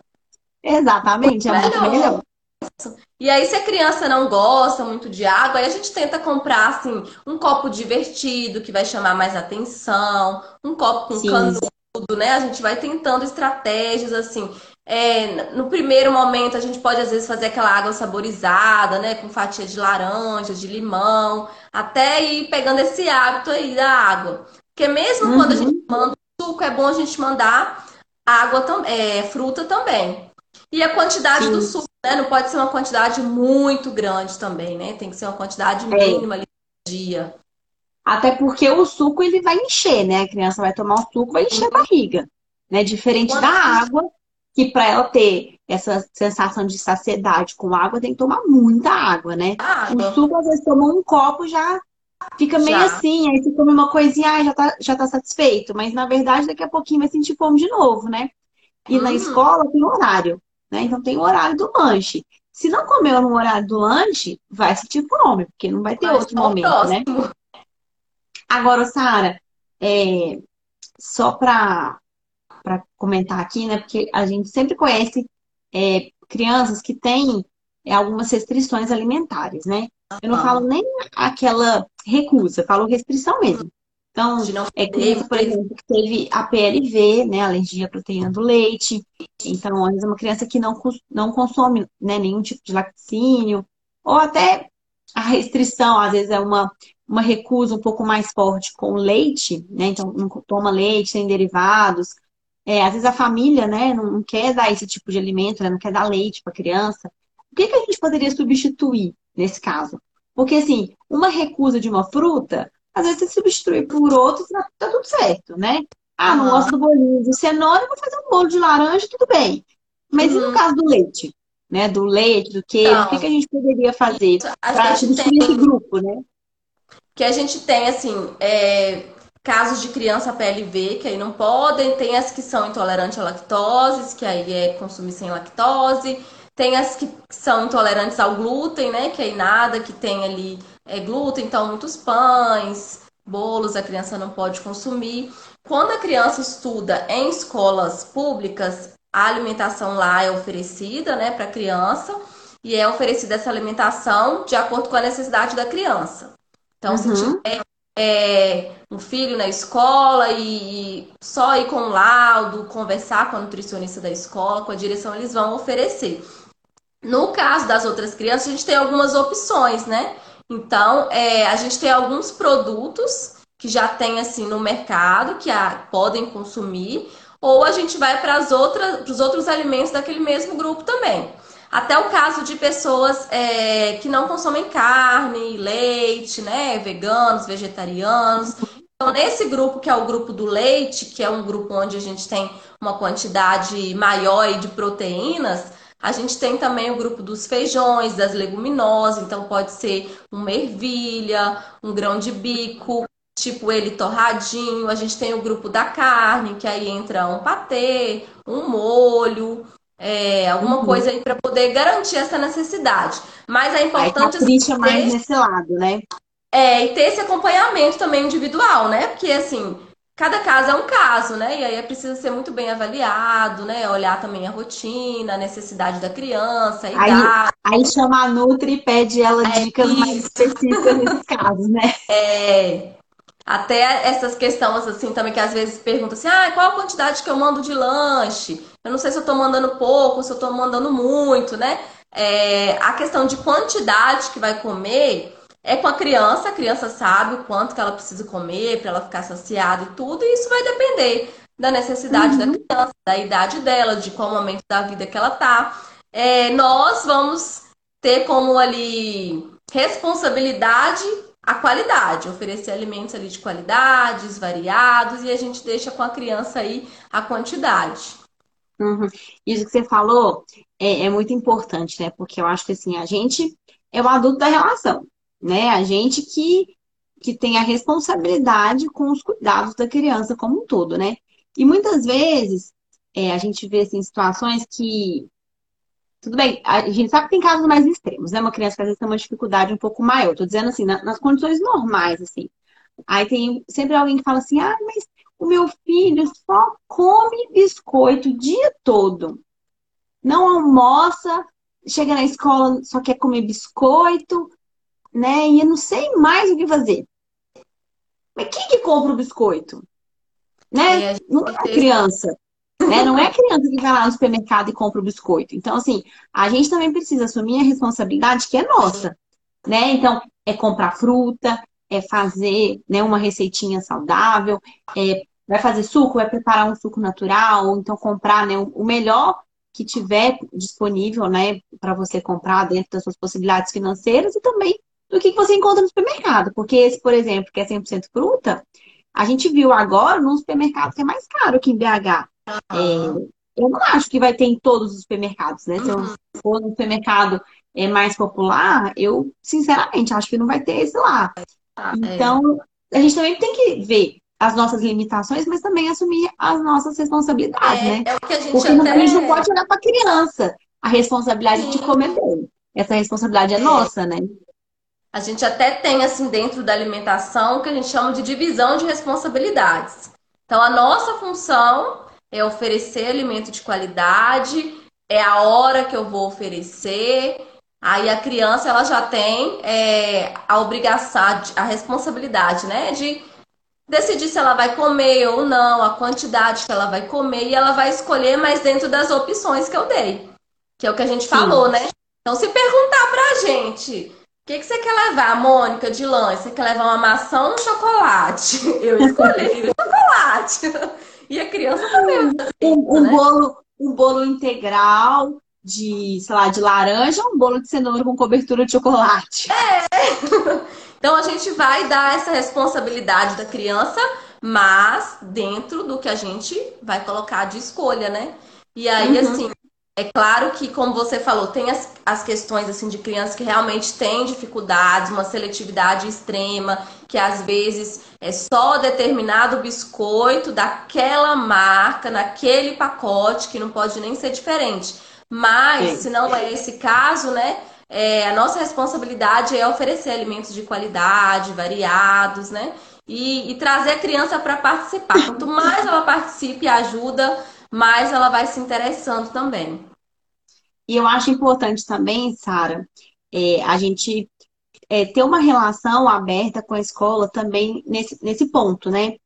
Exatamente, é muito melhor. E aí, se a criança não gosta muito de água, aí a gente tenta comprar, assim, um copo divertido, que vai chamar mais atenção, um copo com Sim. canudo, né? A gente vai tentando estratégias, assim. É, no primeiro momento, a gente pode, às vezes, fazer aquela água saborizada, né? Com fatia de laranja, de limão, até ir pegando esse hábito aí da água. Porque mesmo quando a Uhum. gente manda suco, é bom a gente mandar água, tam- é, fruta também. E a quantidade Sim. do suco, né? Não pode ser uma quantidade muito grande também, né? Tem que ser uma quantidade É. mínima ali por dia. Até porque o suco ele vai encher, né? A criança vai tomar o suco, vai encher a barriga, né? Diferente da água, que para ela ter essa sensação de saciedade com água, tem que tomar muita água, né? A O água. suco, às vezes, toma um copo, já fica meio Já. assim, aí você come uma coisinha, ah, já tá, já tá satisfeito. Mas, na verdade, daqui a pouquinho vai sentir fome de novo, né? E na Uhum. escola tem horário, né? Então tem o horário do lanche. Se não comer no horário do lanche, vai sentir fome, porque não vai ter Mas outro momento, né? próximo? Agora, Sara, é, só para para comentar aqui, né? Porque a gente sempre conhece é, crianças que têm é, algumas restrições alimentares, né? Eu não Ah. falo nem aquela recusa, falo restrição mesmo. Então, é criança, por exemplo, que teve a PLV, né? Alergia à proteína do leite. Então, às vezes, é uma criança que não, não consome, né, nenhum tipo de laticínio, ou até a restrição, às vezes, é uma, uma recusa um pouco mais forte com leite, né? Então, não toma leite, sem derivados. É, às vezes a família, né, não quer dar esse tipo de alimento, né, não quer dar leite para a criança. O que que a gente poderia substituir nesse caso? Porque, assim, uma recusa de uma fruta, às vezes você substitui por outra, tá, tá tudo certo, né? Ah, não gosto do bolinho de cenoura, vou fazer um bolo de laranja, tudo bem. Mas e no Uhum. caso do leite? Né? Do leite, do queijo, o que Então, que a gente poderia fazer para substituir esse tem grupo, né? que a gente tem assim é, casos de criança PLV que aí não podem, tem as que são intolerantes à lactose, que aí é consumir sem lactose, tem as que são intolerantes ao glúten, né? Que aí nada que tem ali é glúten, então muitos pães, bolos a criança não pode consumir. Quando a criança estuda em escolas públicas, a alimentação lá é oferecida, né, para a criança, e é oferecida essa alimentação de acordo com a necessidade da criança. Então, se Uhum. tiver é, um filho na escola e, só ir com o laudo, conversar com a nutricionista da escola, com a direção, eles vão oferecer. No caso das outras crianças, a gente tem algumas opções, né? Então, é, a gente tem alguns produtos que já tem assim no mercado que a- podem consumir. ou a gente vai para os outros alimentos daquele mesmo grupo também. Até o caso de pessoas é, que não consomem carne, leite, né? Veganos, vegetarianos. Então, nesse grupo, que é o grupo do leite, que é um grupo onde a gente tem uma quantidade maior de proteínas, a gente tem também o grupo dos feijões, das leguminosas, então pode ser uma ervilha, um grão de bico, tipo ele torradinho. A gente tem o grupo da carne, que aí entra um patê, um molho, é, alguma uhum. coisa aí para poder garantir essa necessidade. Mas é importante. Aí tá mais nesse lado, né? É, e ter esse acompanhamento também individual, né? Porque assim, cada caso é um caso, né? E aí é preciso ser muito bem avaliado, né? Olhar também a rotina, a necessidade da criança, a aí, idade. Aí chama a Nutri e pede ela é dicas isso. mais específicas nesses casos, né? É. Até essas questões, assim, também que às vezes perguntam assim, ah, qual a quantidade que eu mando de lanche? Eu não sei se eu tô mandando pouco, se eu tô mandando muito, né? É, a questão de quantidade que vai comer é com a criança, a criança sabe o quanto que ela precisa comer para ela ficar saciada e tudo, e isso vai depender da necessidade uhum. da criança, da idade dela, de qual momento da vida que ela tá. É, nós vamos ter como ali responsabilidade a qualidade, oferecer alimentos ali de qualidades, variados, e a gente deixa com a criança aí a quantidade. Uhum. Isso que você falou é, é, muito importante, né? Porque eu acho que assim, a gente é o adulto da relação, né? A gente que, que tem a responsabilidade com os cuidados da criança como um todo, né? E muitas vezes é, a gente vê assim, situações que tudo bem, a gente sabe que tem casos mais extremos, né? Uma criança que às vezes tem uma dificuldade um pouco maior. Tô dizendo assim, nas condições normais, assim. Aí tem sempre alguém que fala assim, ah, mas o meu filho só come biscoito o dia todo. Não almoça, chega na escola, só quer comer biscoito, né? E eu não sei mais o que fazer. Mas quem que compra o biscoito? Né? Não é a criança. Né? Não é a criança que vai lá no supermercado e compra o biscoito. Então, assim, a gente também precisa assumir a responsabilidade que é nossa. Né? Então, é comprar fruta, é fazer né, uma receitinha saudável, é, vai fazer suco, vai preparar um suco natural, ou então comprar né, o melhor que tiver disponível né, para você comprar dentro das suas possibilidades financeiras e também do que você encontra no supermercado. Porque esse, por exemplo, que é 100% fruta, a gente viu agora num supermercado que é mais caro que em BH. É, eu não acho que vai ter em todos os supermercados, né? Se eu for no supermercado é, mais popular, eu, sinceramente, acho que não vai ter esse lá. Ah, é. Então, a gente também tem que ver as nossas limitações, mas também assumir as nossas responsabilidades, é, né? É o que a gente Porque até... a gente não pode olhar para a criança a responsabilidade Sim. de comer bem. Essa responsabilidade é, é nossa, né? A gente até tem, assim, dentro da alimentação, o que a gente chama de divisão de responsabilidades. Então, a nossa função é oferecer alimento de qualidade, é a hora que eu vou oferecer. Aí a criança ela já tem é, a obrigação, a responsabilidade, né, de decidir se ela vai comer ou não, a quantidade que ela vai comer e ela vai escolher mais dentro das opções que eu dei, que é o que a gente Sim. falou, né? Então, se perguntar pra gente, o que, que você quer levar, Mônica, de lanche? Você quer levar uma maçã ou um chocolate? Eu escolhi o chocolate. E a criança também. Um, um né? bolo, um bolo integral de, sei lá, de laranja, um bolo de cenoura com cobertura de chocolate. É. Então a gente vai dar essa responsabilidade da criança, mas dentro do que a gente vai colocar de escolha, né? E aí, uhum. assim, é claro que, como você falou, tem as, as questões assim de crianças que realmente têm dificuldades, uma seletividade extrema, que às vezes é só determinado biscoito daquela marca, naquele pacote, que não pode nem ser diferente. Mas, Sim. se não é esse caso, né? É, a nossa responsabilidade é oferecer alimentos de qualidade, variados, né? E, e trazer a criança para participar. Quanto mais ela participe e ajuda, mais ela vai se interessando também. E eu acho importante também, Sara, é, a gente é, ter uma relação aberta com a escola também nesse, nesse ponto, né?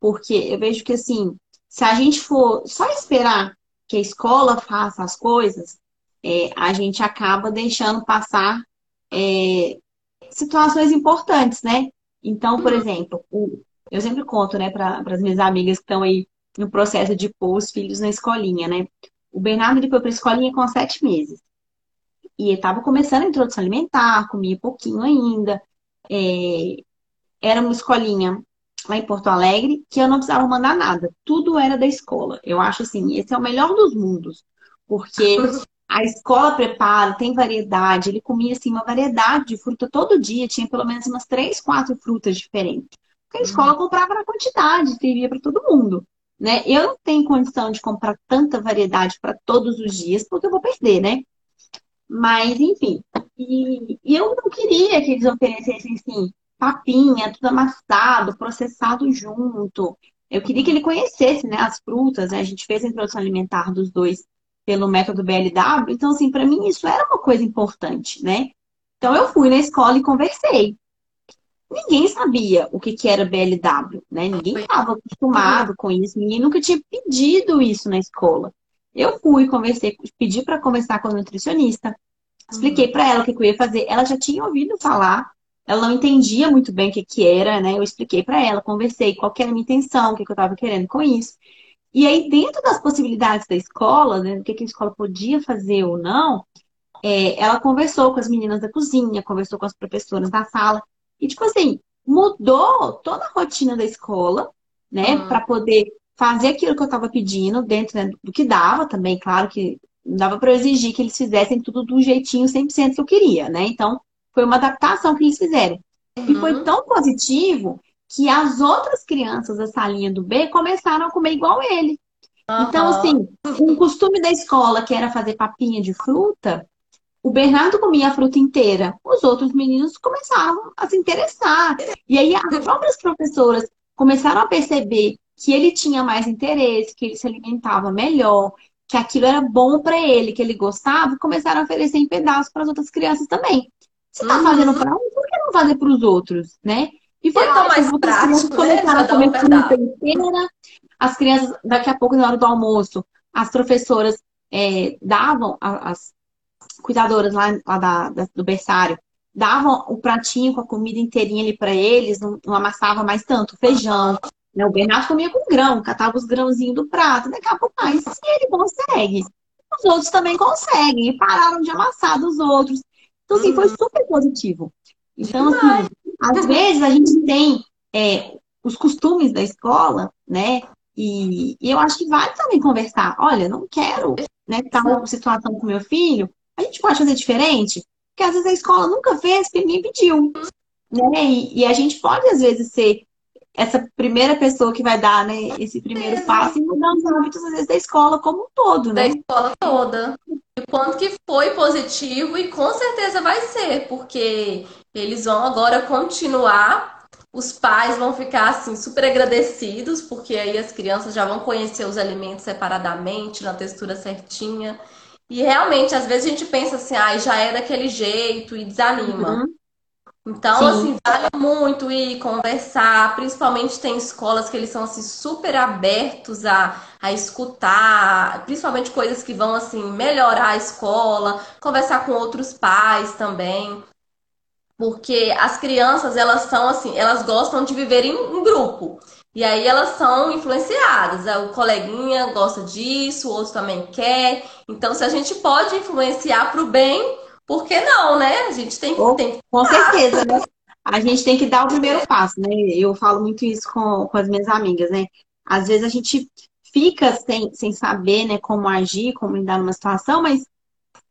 Porque eu vejo que, assim, se a gente for só esperar que a escola faça as coisas, é, a gente acaba deixando passar é, situações importantes, né? Então, por uhum. exemplo, eu sempre conto, né, para as minhas amigas que estão aí no processo de pôr os filhos na escolinha, né? O Bernardo ele foi para a escolinha com sete meses. E estava começando a introdução alimentar, comia pouquinho ainda. É, era uma escolinha lá em Porto Alegre que eu não precisava mandar nada. Tudo era da escola. Eu acho assim, esse é o melhor dos mundos. Porque a escola prepara, tem variedade. Ele comia assim uma variedade de fruta todo dia, tinha pelo menos umas três, quatro frutas diferentes. Porque a escola uhum. comprava na quantidade, servia para todo mundo. Né? Eu não tenho condição de comprar tanta variedade para todos os dias, porque eu vou perder, né? Mas, enfim. E, e eu não queria que eles oferecessem, assim, papinha, tudo amassado, processado junto. Eu queria que ele conhecesse, né, as frutas. Né? A gente fez a introdução alimentar dos dois pelo método BLW. Então, assim, para mim isso era uma coisa importante, né? Então, eu fui na escola e conversei. Ninguém sabia o que, que era BLW, né? Ninguém estava acostumado com isso. Ninguém nunca tinha pedido isso na escola. Eu fui, conversei, pedi para conversar com a nutricionista, expliquei para ela o que, que eu ia fazer. Ela já tinha ouvido falar, ela não entendia muito bem o que, que era, né? Eu expliquei para ela, conversei qual que era a minha intenção, o que, que eu estava querendo com isso. E aí, dentro das possibilidades da escola, né, do que, a escola podia fazer ou não, é, ela conversou com as meninas da cozinha, conversou com as professoras da sala, e, tipo assim, mudou toda a rotina da escola, né, uhum. para poder fazer aquilo que eu estava pedindo, dentro né, do que dava também, claro que não dava para eu exigir que eles fizessem tudo do jeitinho 100% que eu queria, né? Então, foi uma adaptação que eles fizeram. Uhum. E foi uhum. tão positivo que as outras crianças da salinha do B começaram a comer igual ele. Uhum. Então, assim, um costume da escola que era fazer papinha de fruta, o Bernardo comia a fruta inteira. Os outros meninos começaram a se interessar. E aí as próprias professoras começaram a perceber que ele tinha mais interesse, que ele se alimentava melhor, que aquilo era bom para ele, que ele gostava, e começaram a oferecer em pedaços para as outras crianças também. Se está uhum. fazendo para um, por que não fazer para os outros, né? E foi tão mais prático, né? começaram a comer fruta inteira. As crianças, daqui a pouco, na hora do almoço, as professoras é, davam, as cuidadoras lá, lá da, da, do berçário, davam o pratinho com a comida inteirinha ali para eles, não, não, amassava mais tanto feijão, né? O Bernardo comia com grão, catava os grãozinhos do prato. Daqui a pouco, mais, se ele consegue, os outros também conseguem. E pararam de amassar dos outros. Então, assim, foi uhum. super positivo. Então, assim, às vezes a gente tem é, os costumes da escola, né? E, e, eu acho que vale também conversar. Olha, não quero né, tal situação com meu filho. A gente pode fazer diferente? Porque às vezes a escola nunca fez, porque ninguém pediu. Né? E, e a gente pode, às vezes, ser essa primeira pessoa que vai dar, né, esse primeiro passo e mudar os hábitos, às vezes, da escola como um todo, né? Da escola toda. O quanto que foi positivo e com certeza vai ser, porque eles vão agora continuar, os pais vão ficar, assim, super agradecidos, porque aí as crianças já vão conhecer os alimentos separadamente, na textura certinha. E realmente, às vezes a gente pensa assim, ah, já é daquele jeito e desanima. Uhum. Então, Sim. assim, vale muito ir conversar. Principalmente tem escolas que eles são assim super abertos a, a escutar, principalmente coisas que vão assim melhorar a escola, conversar com outros pais também. Porque as crianças, elas são assim, elas gostam de viver em, em grupo. E aí elas são influenciadas. O coleguinha gosta disso, o outro também quer. Então, se a gente pode influenciar para o bem, por que não, né? A gente tem, oh, tem que. Com certeza, né? A gente tem que dar o primeiro passo, né? Eu falo muito isso com, com as minhas amigas, né? Às vezes a gente fica sem, sem saber, né, como agir, como lidar numa situação, mas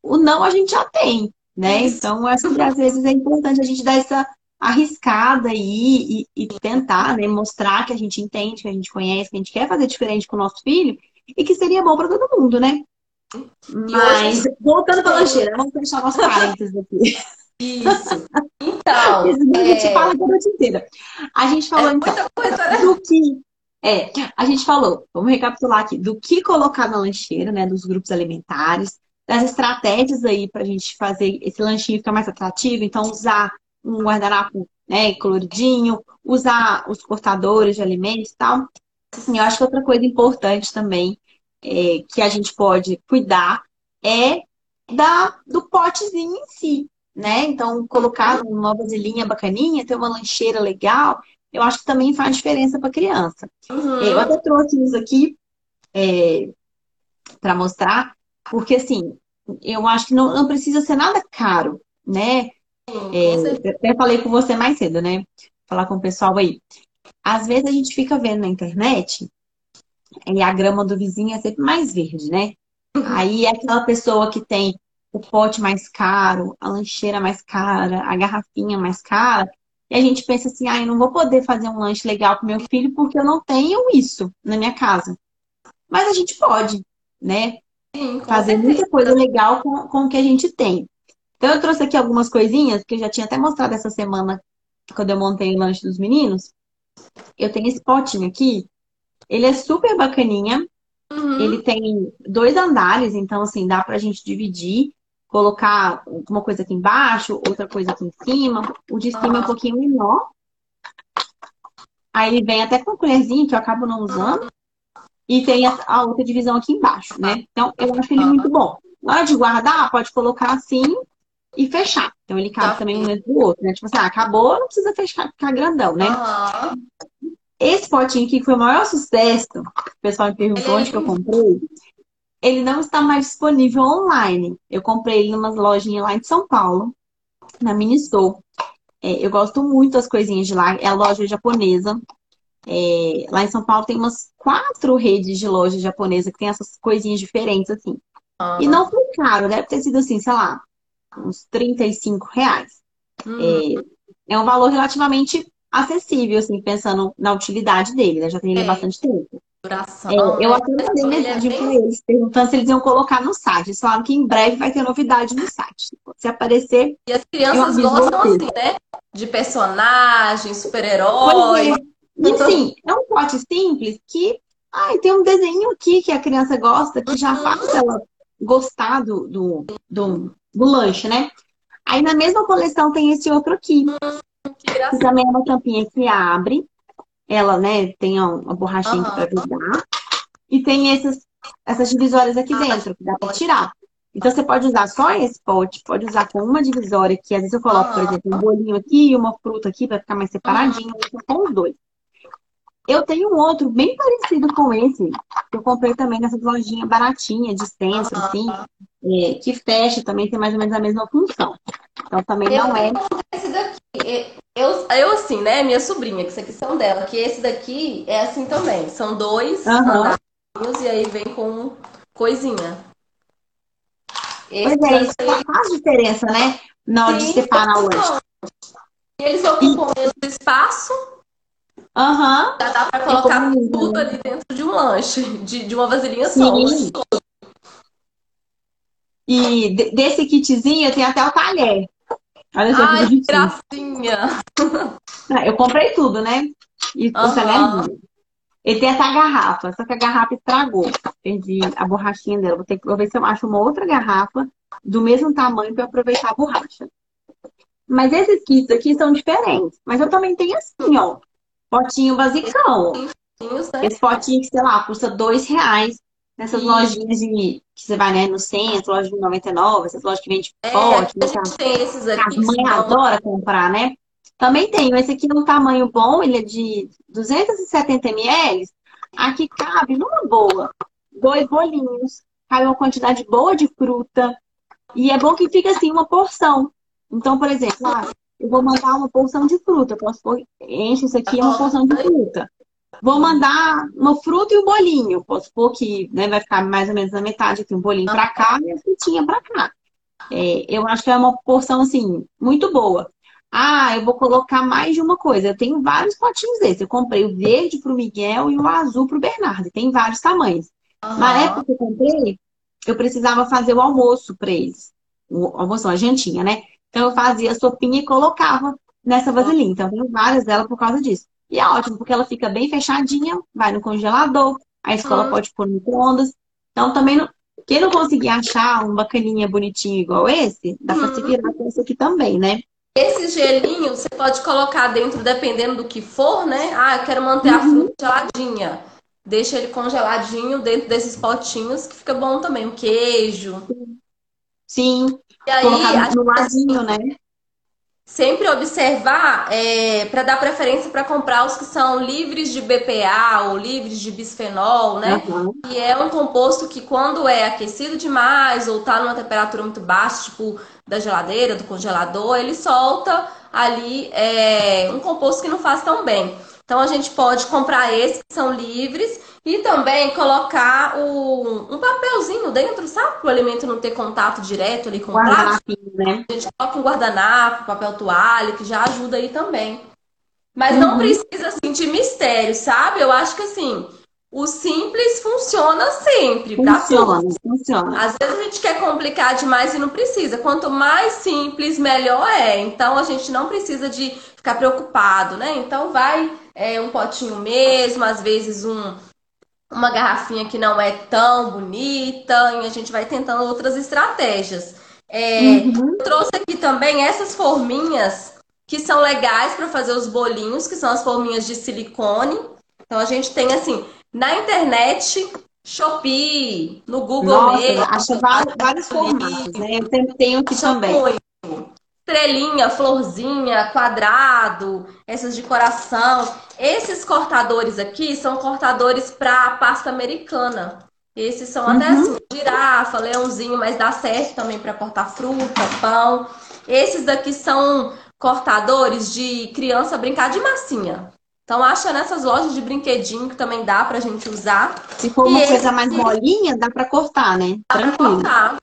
o não a gente já tem, né? Isso. Então, acho que às vezes é importante a gente dar essa arriscada aí e, e, tentar, né, mostrar que a gente entende, que a gente conhece, que a gente quer fazer diferente com o nosso filho e que seria bom para todo mundo, né? Mas, hoje... voltando para a lancheira, vamos fechar nosso parênteses aqui. Isso. Então. Isso, é... A gente fala a noite inteira. A gente falou, é então, coisa, né? do que. É, a gente falou, vamos recapitular aqui, do que colocar na lancheira, né? Dos grupos alimentares, das estratégias aí para a gente fazer esse lanchinho ficar mais atrativo. Então, usar um guardanapo né, coloridinho, usar os cortadores de alimentos e tal. Assim, eu acho que outra coisa importante também é, que a gente pode cuidar é da, do potezinho em si, né? Então, colocar uma vasilhinha bacaninha, ter uma lancheira legal, eu acho que também faz diferença para criança. Uhum. Eu até trouxe isso aqui é, para mostrar, porque assim, eu acho que não, não precisa ser nada caro, né? É, até falei com você mais cedo, né? Falar com o pessoal aí. Às vezes a gente fica vendo na internet e a grama do vizinho é sempre mais verde, né? Aí é aquela pessoa que tem o pote mais caro, a lancheira mais cara, a garrafinha mais cara, e a gente pensa assim, ah, eu não vou poder fazer um lanche legal com meu filho porque eu não tenho isso na minha casa. Mas a gente pode, né? Sim, fazer certeza. muita coisa legal com, com o que a gente tem. Então eu trouxe aqui algumas coisinhas que eu já tinha até mostrado essa semana quando eu montei o lanche dos meninos. Eu tenho esse potinho aqui. Ele é super bacaninha. Uhum. Ele tem dois andares, então assim, dá pra gente dividir, colocar uma coisa aqui embaixo, outra coisa aqui em cima. O de cima é um pouquinho menor. Aí ele vem até com a colherzinha, que eu acabo não usando. E tem a, outra divisão aqui embaixo, né? Então, eu acho ele muito bom. Na hora de guardar, pode colocar assim e fechar. Então, ele cabe tá. também um dentro do outro, né? Tipo assim, ah, acabou, não precisa fechar, ficar grandão, né? Uhum. Esse potinho aqui, que foi o maior sucesso, o pessoal me perguntou onde que eu comprei, ele não está mais disponível online. Eu comprei ele numa lojinha lá em São Paulo, na Ministore. É, eu gosto muito das coisinhas de lá. É a loja japonesa. É, lá em São Paulo tem umas quatro redes de lojas japonesas que tem essas coisinhas diferentes, assim. Uhum. E não foi caro, deve ter sido assim, sei lá, uns 35 reais. Uhum. É, é um valor relativamente acessível, assim, pensando na utilidade dele, né? Já tem ele é. bastante tempo. Duração, é, eu até mandei é mensagem é bem... eles, perguntando se eles iam colocar no site. Eles falaram que em breve vai ter novidade no site. Se aparecer. E as crianças gostam, assim, né? De personagens, super-heróis. E assim, é um pote simples que ai, tem um desenho aqui que a criança gosta, que já faz ela gostar do, do, do, do lanche, né? Aí na mesma coleção tem esse outro aqui. Que, que também é uma tampinha que abre. Ela, né, tem uma borrachinha uhum. para virar. E tem esses, essas divisórias aqui dentro, que dá para tirar. Então você pode usar só esse pote, pode usar com uma divisória, que às vezes eu coloco, por exemplo, um bolinho aqui e uma fruta aqui para ficar mais separadinho, uhum. com os dois. Eu tenho um outro bem parecido com esse, que eu comprei também nessa lojinha baratinha de centro, assim, é, que fecha também, tem mais ou menos a mesma função. Então também eu não é. Esse daqui, eu, eu assim, né? Minha sobrinha, que isso aqui são dela, que esse daqui é assim também. São dois uhum. e aí vem com coisinha. Esse pois é, isso faz diferença, né? Na hora Sim, de separar o lanche. Eles ocupam o mesmo espaço. Uhum. Já dá pra colocar tudo ali dentro de um lanche, de, de uma vasilhinha só. Sim. E desse kitzinho tem até o talher. Olha só Ai, que gracinha! Ah, eu comprei tudo, né? E o uhum. talherzinho. Ele tem essa garrafa, só que a garrafa estragou. Perdi a borrachinha dela. Vou ter que ver se eu acho uma outra garrafa do mesmo tamanho para aproveitar a borracha. Mas esses kits aqui são diferentes. Mas eu também tenho assim, ó. Potinho basicão. Esse potinho que, sei lá, custa dois reais nessas Sim. lojinhas de, que você vai né, no centro, loja de 99, essas lojas que vende é, pote. Né, tem esses aqui. A mãe adora comprar, né? Também tenho. Esse aqui é um tamanho bom, ele é de 270 ml. Aqui cabe numa boa. Dois bolinhos. Cabe uma quantidade boa de fruta. E é bom que fica assim uma porção. Então, por exemplo, ah, eu vou mandar uma porção de fruta. Posso pôr, enche isso aqui, é uma porção de fruta. Vou mandar uma fruta e um bolinho. Posso pôr que né, vai ficar mais ou menos na metade aqui, um bolinho para cá e a frutinha para cá. É, eu acho que é uma porção, assim, muito boa. Ah, eu vou colocar mais de uma coisa. Eu tenho vários potinhos desses. Eu comprei o verde para o Miguel e o azul para o Bernardo. Tem vários tamanhos. Uhum. Na época que eu comprei, eu precisava fazer o almoço para eles. O almoço, a jantinha, né? Então eu fazia a sopinha e colocava nessa vasilhinha. Então tenho várias dela por causa disso. E é ótimo, porque ela fica bem fechadinha, vai no congelador, a escola uhum. pode pôr no micro-ondas. Então também, não... quem não conseguir achar um bacaninha bonitinho igual esse, dá pra se uhum. virar com esse aqui também, né? Esse gelinho você pode colocar dentro, dependendo do que for, né? Ah, eu quero manter uhum. a fruta geladinha. Deixa ele congeladinho dentro desses potinhos, que fica bom também. O queijo. Sim. E aí, no ladinho, né? sempre observar é, para dar preferência para comprar os que são livres de BPA ou livres de bisfenol, né? Uhum. E é um composto que quando é aquecido demais ou está numa temperatura muito baixa, tipo da geladeira, do congelador, ele solta ali é, um composto que não faz tão bem. Então a gente pode comprar esses que são livres e também colocar o, um papelzinho dentro, sabe? Para o alimento não ter contato direto ali com o plástico. Né? A gente coloca um guardanapo, papel toalha, que já ajuda aí também. Mas uhum. não precisa assim de mistério, sabe? Eu acho que assim, o simples funciona sempre. Funciona, funciona. Às vezes a gente quer complicar demais e não precisa. Quanto mais simples, melhor é. Então a gente não precisa de ficar preocupado, né? Então vai é, um potinho mesmo, às vezes um, uma garrafinha que não é tão bonita, e a gente vai tentando outras estratégias. É, uhum. Trouxe aqui também essas forminhas que são legais para fazer os bolinhos, que são as forminhas de silicone. Então a gente tem assim, na internet, Shopee, no Google Nossa, mesmo. Acha vários, vários formatos, né? Eu tenho aqui também. Estrelinha, florzinha, quadrado, essas de coração. Esses cortadores aqui são cortadores para pasta americana. Esses são até uhum. assim, girafa, leãozinho, mas dá certo também para cortar fruta, pão. Esses daqui são cortadores de criança brincar de massinha. Então acha nessas lojas de brinquedinho que também dá pra gente usar. Se for uma e coisa esse... mais molinha, dá pra cortar, né? Dá Tranquilo. Pra cortar.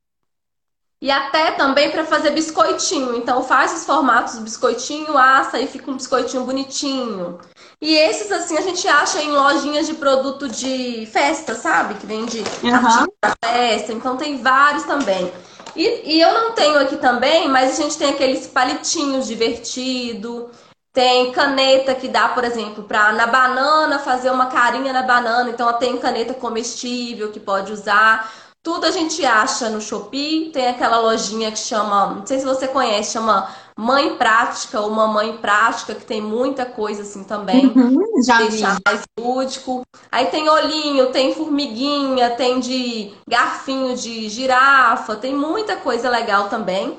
E até também para fazer biscoitinho. Então faz os formatos do biscoitinho, assa e fica um biscoitinho bonitinho. E esses, assim, a gente acha em lojinhas de produto de festa, sabe? Que vende uhum. para festa. Então tem vários também. E, e eu não tenho aqui também, mas a gente tem aqueles palitinhos divertido. Tem caneta que dá, por exemplo, para na banana fazer uma carinha na banana. Então tem caneta comestível que pode usar. Tudo a gente acha no Shopee. Tem aquela lojinha que chama, não sei se você conhece, chama Mãe Prática ou Mamãe Prática, que tem muita coisa assim também. Uhum, já deixar vi. mais lúdico. Aí tem olhinho, tem formiguinha, tem de garfinho de girafa, tem muita coisa legal também.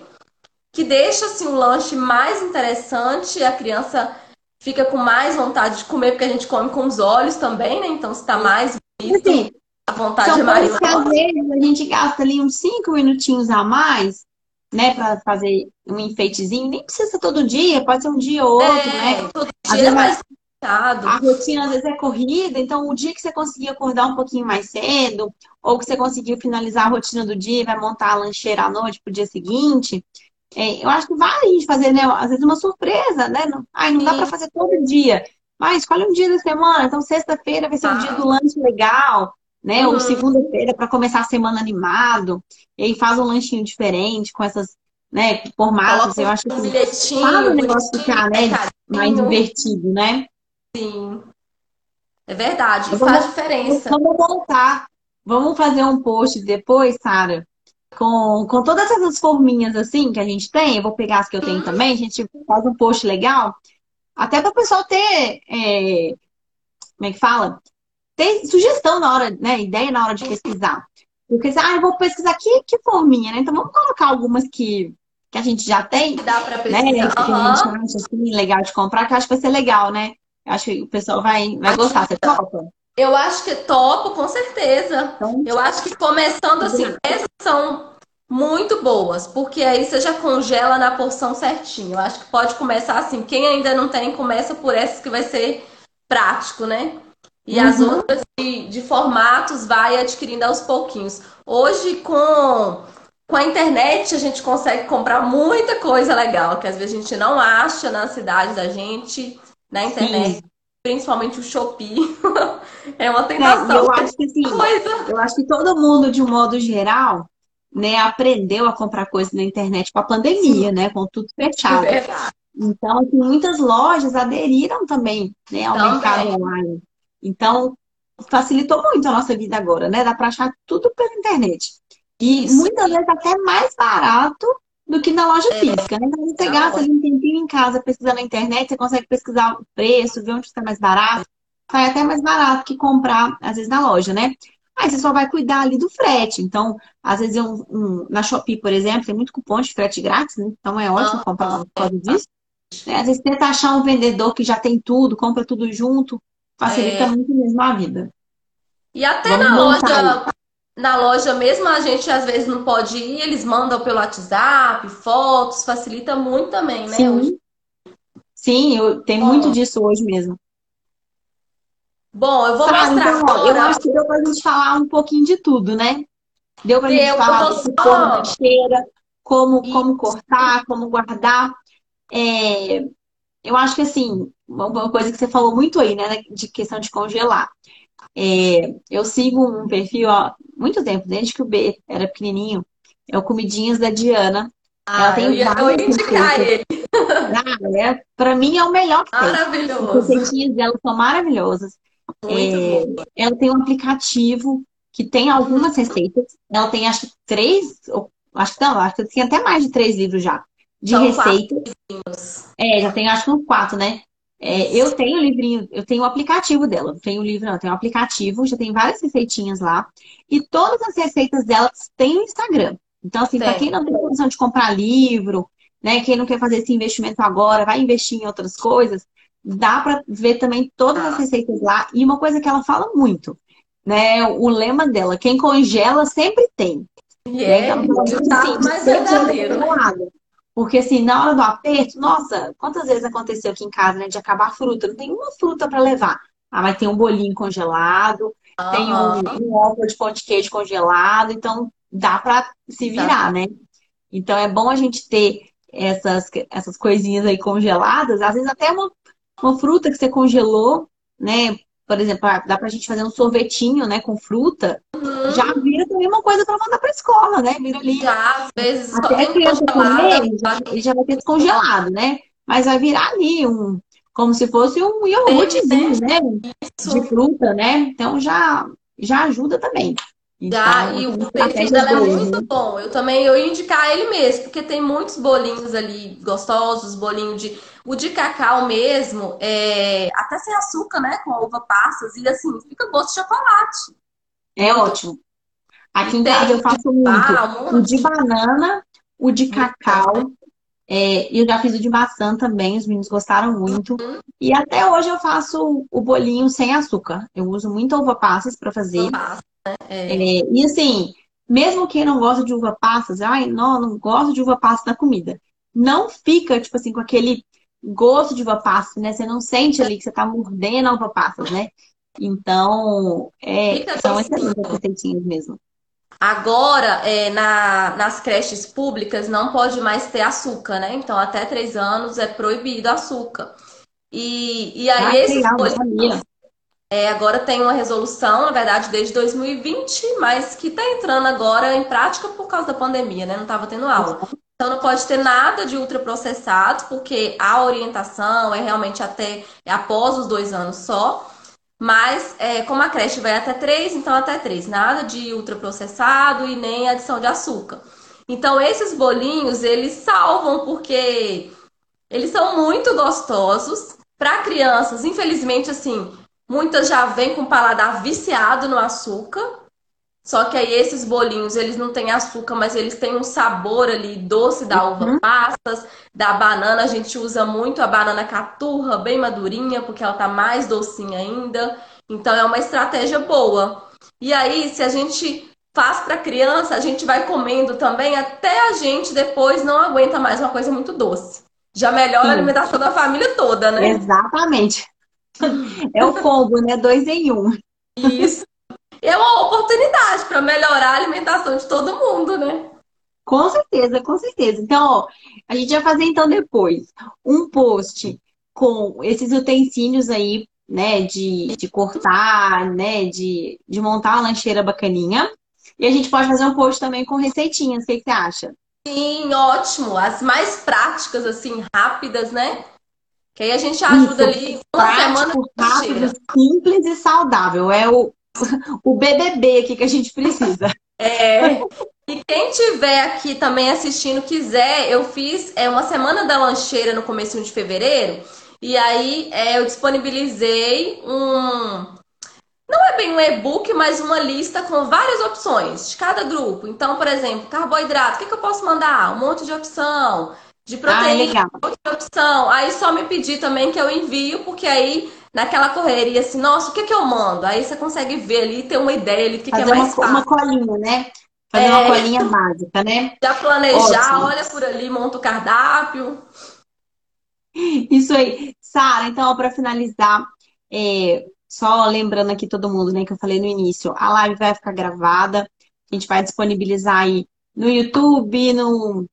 Que deixa assim o lanche mais interessante, a criança fica com mais vontade de comer, porque a gente come com os olhos também, né? Então está mais bonito. Assim, a vontade São maior. Que, às vezes a gente gasta ali uns cinco minutinhos a mais, né, para fazer um enfeitezinho. Nem precisa todo dia, pode ser um dia ou outro, é, né? Todo às dia é mais a rotina às vezes é corrida, então o dia que você conseguir acordar um pouquinho mais cedo, ou que você conseguiu finalizar a rotina do dia e vai montar a lancheira à noite pro dia seguinte, é, eu acho que vale a gente fazer, né? Às vezes uma surpresa, né? Não, ai, não Sim. dá para fazer todo dia. Mas escolhe um dia da semana, então sexta-feira vai ser ah. o dia do lanche legal né? Uhum. Ou segunda-feira para começar a semana animado. E aí faz um lanchinho diferente com essas, né, formatos. Eu acho que faz o negócio ficar, né, mais divertido, né? Sim. É verdade, vamos, faz diferença. Vamos voltar. Vamos fazer um post depois, Sara, com, com todas essas forminhas assim que a gente tem. Eu vou pegar as que eu tenho uhum. também. A gente faz um post legal. Até para o pessoal ter. É, como é que fala? Ter sugestão na hora, né? Ideia na hora de pesquisar. Porque, ah, eu vou pesquisar que, que forminha, né? Então vamos colocar algumas que, que a gente já tem. Dá pra né, pesquisar. Né? Que uhum. a gente acha assim, legal de comprar, que eu acho que vai ser legal, né? Eu acho que o pessoal vai, vai gostar. Você topa? Eu acho que topo, com certeza. Então, eu acho que começando assim, essas são muito boas, porque aí você já congela na porção certinho. Eu acho que pode começar assim. Quem ainda não tem, começa por essas que vai ser prático, né? E uhum. as outras de, de, formatos vai adquirindo aos pouquinhos. Hoje, com, com a internet, a gente consegue comprar muita coisa legal, que às vezes a gente não acha na cidade da gente, na internet. Sim. Principalmente o Shopee. é uma tentação. É, eu acho que sim. Eu acho que todo mundo, de um modo geral, né, aprendeu a comprar coisas na internet com a pandemia, sim. né? Com tudo fechado. É então, assim, muitas lojas aderiram também né, ao também. mercado online. Então, facilitou muito a nossa vida agora, né? Dá para achar tudo pela internet. E Isso. muitas vezes até mais barato do que na loja é. física, né? Então, você gasta um tempinho em casa pesquisando na internet, você consegue pesquisar o preço, ver onde está mais barato. Sai até mais barato que comprar, às vezes, na loja, né? Aí você só vai cuidar ali do frete. Então, às vezes, um, um, na Shopee, por exemplo, tem muito cupom de frete grátis, né? então é ótimo ah, comprar por causa disso. É, às vezes tenta achar um vendedor que já tem tudo, compra tudo junto, facilita é. muito mesmo a vida. E até Vamos na loja, na loja mesmo a gente às vezes não pode ir, eles mandam pelo WhatsApp, fotos, facilita muito também, né? Sim, hoje. Sim eu, tem Bom. muito disso hoje mesmo. Bom, eu vou Sabe, mostrar então, agora. Eu acho que deu pra gente falar um pouquinho de tudo, né? Deu pra deu, gente falar só... como cheira, como, como cortar, como guardar. É, eu acho que assim, uma coisa que você falou muito aí, né, de questão de congelar. É, eu sigo um perfil há muito tempo, desde que o B era pequenininho. É o Comidinhas da Diana. Ah, ela tem eu ia, eu ia indicar ele. Ah, é, pra mim é o melhor que tem. Maravilhoso. As receitinhas dela são maravilhosas. É, ela tem um aplicativo que tem algumas receitas. Ela tem acho que três, acho que não, acho que tem até mais de três livros já de são receitas. É, já tem acho que uns quatro, né? É, eu tenho o livrinho, eu tenho o aplicativo dela. Não tenho o livro, não, eu tenho o aplicativo, já tem várias receitinhas lá. E todas as receitas dela têm Instagram. Então, assim, para quem não tem condição de comprar livro, né? Quem não quer fazer esse investimento agora, vai investir em outras coisas, dá para ver também todas as receitas lá. E uma coisa que ela fala muito, né? O lema dela, quem congela sempre tem. Yeah, né? então, assim, mais verdadeiro. Porque assim, na hora do aperto, nossa, quantas vezes aconteceu aqui em casa, né, de acabar a fruta? Não tem uma fruta para levar. Ah, mas tem um bolinho congelado, tem um, um de pão de queijo congelado, então dá para se virar, tá. né? Então é bom a gente ter essas, essas coisinhas aí congeladas, às vezes até uma, uma fruta que você congelou, né? Por exemplo, ah, dá pra gente fazer um sorvetinho, né, com fruta. Uhum. Já vira também uma coisa para mandar pra escola, né? Vira ali. Já, às vezes. Até a criança comer, já, ele já vai ter descongelado, né? Mas vai virar ali um. Como se fosse um iogurtezinho, né? Isso. De fruta, né? Então já, já ajuda também. Então, e o perfil dela é muito né? bom. Eu também eu ia indicar ele mesmo, porque tem muitos bolinhos ali gostosos, bolinho de. O de cacau mesmo, é, até sem açúcar, né? Com uva passas, e assim, fica gosto de chocolate. É ótimo. Aqui em casa eu faço muito. Ah, o de banana, o de cacau. É, eu já fiz o de maçã também, os meninos gostaram muito. Uhum. E até hoje eu faço o bolinho sem açúcar. Eu uso muito uva passas para fazer. Né? É. É, e assim, mesmo quem não gosta de uva passas, ai, não, não gosto de uva passa na comida. Não fica, tipo assim, com aquele gosto de uva passa, né? Você não sente ali que você tá mordendo a uva passas, né? Então, é, são excelentes receitinhas mesmo. Agora, é, na, nas creches públicas, não pode mais ter açúcar, né? Então, até três anos é proibido açúcar. E, e aí, esses é, agora tem uma resolução, na verdade, desde 2020, mas que está entrando agora em prática por causa da pandemia, né? Não estava tendo aula. Então não pode ter nada de ultraprocessados, porque a orientação é realmente até é após os dois anos só. Mas é, como a creche vai até três, então até três. Nada de ultraprocessado e nem adição de açúcar. Então esses bolinhos, eles salvam porque eles são muito gostosos. Para crianças, infelizmente, assim, Muitas já vêm com paladar viciado no açúcar. Só que aí esses bolinhos, eles não têm açúcar, mas eles têm um sabor ali doce da uva uhum. passas, da banana. A gente usa muito a banana caturra, bem madurinha, porque ela tá mais docinha ainda. Então é uma estratégia boa. E aí, se a gente faz para criança, a gente vai comendo também até a gente depois não aguenta mais uma coisa muito doce. Já melhora Sim. a alimentação da família toda, né? Exatamente. É o combo, né? Dois em um. Isso. É uma oportunidade para melhorar a alimentação de todo mundo, né? Com certeza, com certeza. Então, ó, a gente vai fazer então depois um post com esses utensílios aí, né, de, de cortar, né, de, de montar uma lancheira bacaninha. E a gente pode fazer um post também com receitinhas, o que, que você acha? Sim, ótimo. As mais práticas, assim, rápidas, né? Que aí a gente ajuda Isso. ali uma Prático, semana rápido, simples e saudável. É o, o BBB aqui que a gente precisa. É. E quem tiver aqui também assistindo quiser, eu fiz é uma semana da lancheira no começo de fevereiro. E aí é, eu disponibilizei um. Não é tem um e-book mais uma lista com várias opções de cada grupo. Então, por exemplo, carboidrato, o que, que eu posso mandar? Um monte de opção. De proteína, ah, de opção. Aí só me pedir também que eu envio, porque aí naquela correria assim, nossa, o que, que eu mando? Aí você consegue ver ali, ter uma ideia ali, o que, que é mais uma, fácil. uma colinha, né? Fazer é, uma colinha básica, né? Já planejar, Ótimo. olha por ali, monta o cardápio. Isso aí. Sara, então, para finalizar, é, só lembrando aqui todo mundo, né, que eu falei no início, a live vai ficar gravada, a gente vai disponibilizar aí no YouTube, no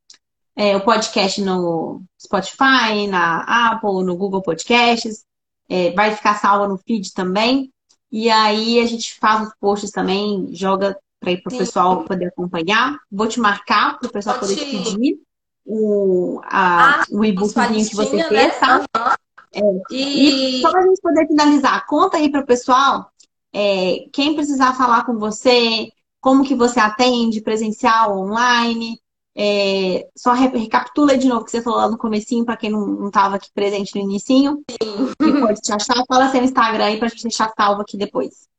é, o podcast no Spotify, na Apple, no Google Podcasts, é, vai ficar salva no feed também. E aí a gente faz os posts também, joga para o pessoal poder acompanhar. Vou te marcar para o pessoal poder te pedir o, a, ah, o e-bookzinho que você fez, né? tá? É. E... e só para a gente poder finalizar, conta aí para o pessoal é, quem precisar falar com você, como que você atende, presencial, online. É, só recapitula de novo o que você falou lá no comecinho, para quem não estava aqui presente no inicinho. Sim. Que pode te achar. Fala seu Instagram aí para a gente deixar salvo aqui depois.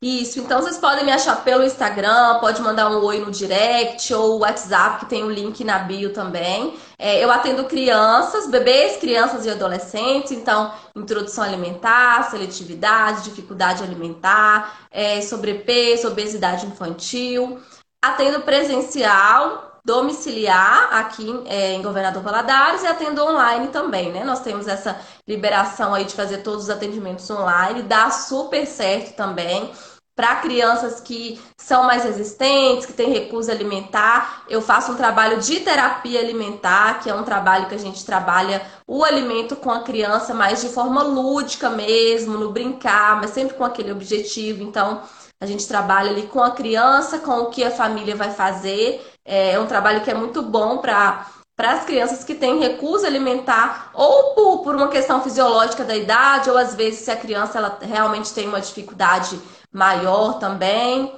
Isso, então vocês podem me achar pelo Instagram, pode mandar um oi no direct ou WhatsApp, que tem o um link na bio também. É, eu atendo crianças, bebês, crianças e adolescentes, então introdução alimentar, seletividade, dificuldade alimentar, é, sobrepeso, obesidade infantil. Atendo presencial, domiciliar aqui é, em Governador Valadares e atendo online também, né? Nós temos essa liberação aí de fazer todos os atendimentos online, dá super certo também para crianças que são mais resistentes, que têm recusa alimentar. Eu faço um trabalho de terapia alimentar, que é um trabalho que a gente trabalha o alimento com a criança, mas de forma lúdica mesmo, no brincar, mas sempre com aquele objetivo. Então, a gente trabalha ali com a criança, com o que a família vai fazer. É um trabalho que é muito bom para para as crianças que têm recusa alimentar, ou por, por uma questão fisiológica da idade, ou às vezes se a criança ela realmente tem uma dificuldade maior também.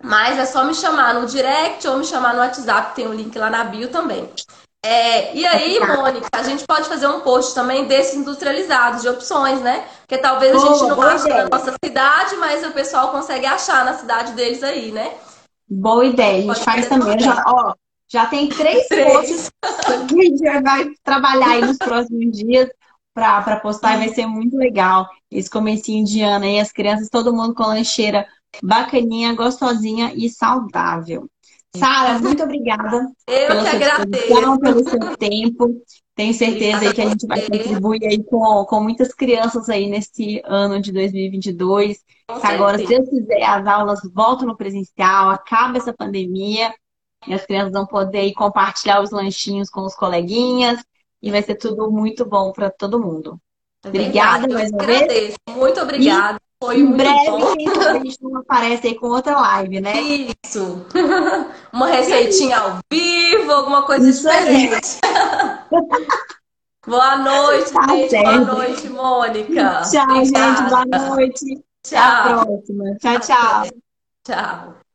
Mas é só me chamar no direct ou me chamar no WhatsApp, tem o um link lá na bio também. É, e aí, Mônica, a gente pode fazer um post também desses industrializados, de opções, né? Porque talvez a gente não ache na nossa cidade, mas o pessoal consegue achar na cidade deles aí, né? Boa ideia, a gente pode faz também. Já, ó, já tem três, três. posts que a gente vai trabalhar aí nos próximos dias para postar e vai ser muito legal. Esse comecinho de ano aí, as crianças, todo mundo com lancheira bacaninha, gostosinha e saudável. Sara, muito obrigada. Eu pela que agradeço. Pelo seu tempo. Tenho certeza aí que a gente vai contribuir aí com, com muitas crianças aí nesse ano de 2022. agora, se Deus quiser, as aulas voltam no presencial, acaba essa pandemia e as crianças vão poder ir compartilhar os lanchinhos com os coleguinhas e vai ser tudo muito bom para todo mundo. Obrigada mais uma vez. Muito obrigada. Foi em breve, quem sabe a gente não aparece aí com outra live, né? Isso. Uma receitinha ao vivo, alguma coisa Isso diferente. Boa noite, tá gente. Boa noite, Mônica. Tchau, Obrigada. gente. Boa noite. Tchau. Até a próxima. Tchau, tchau. Tchau.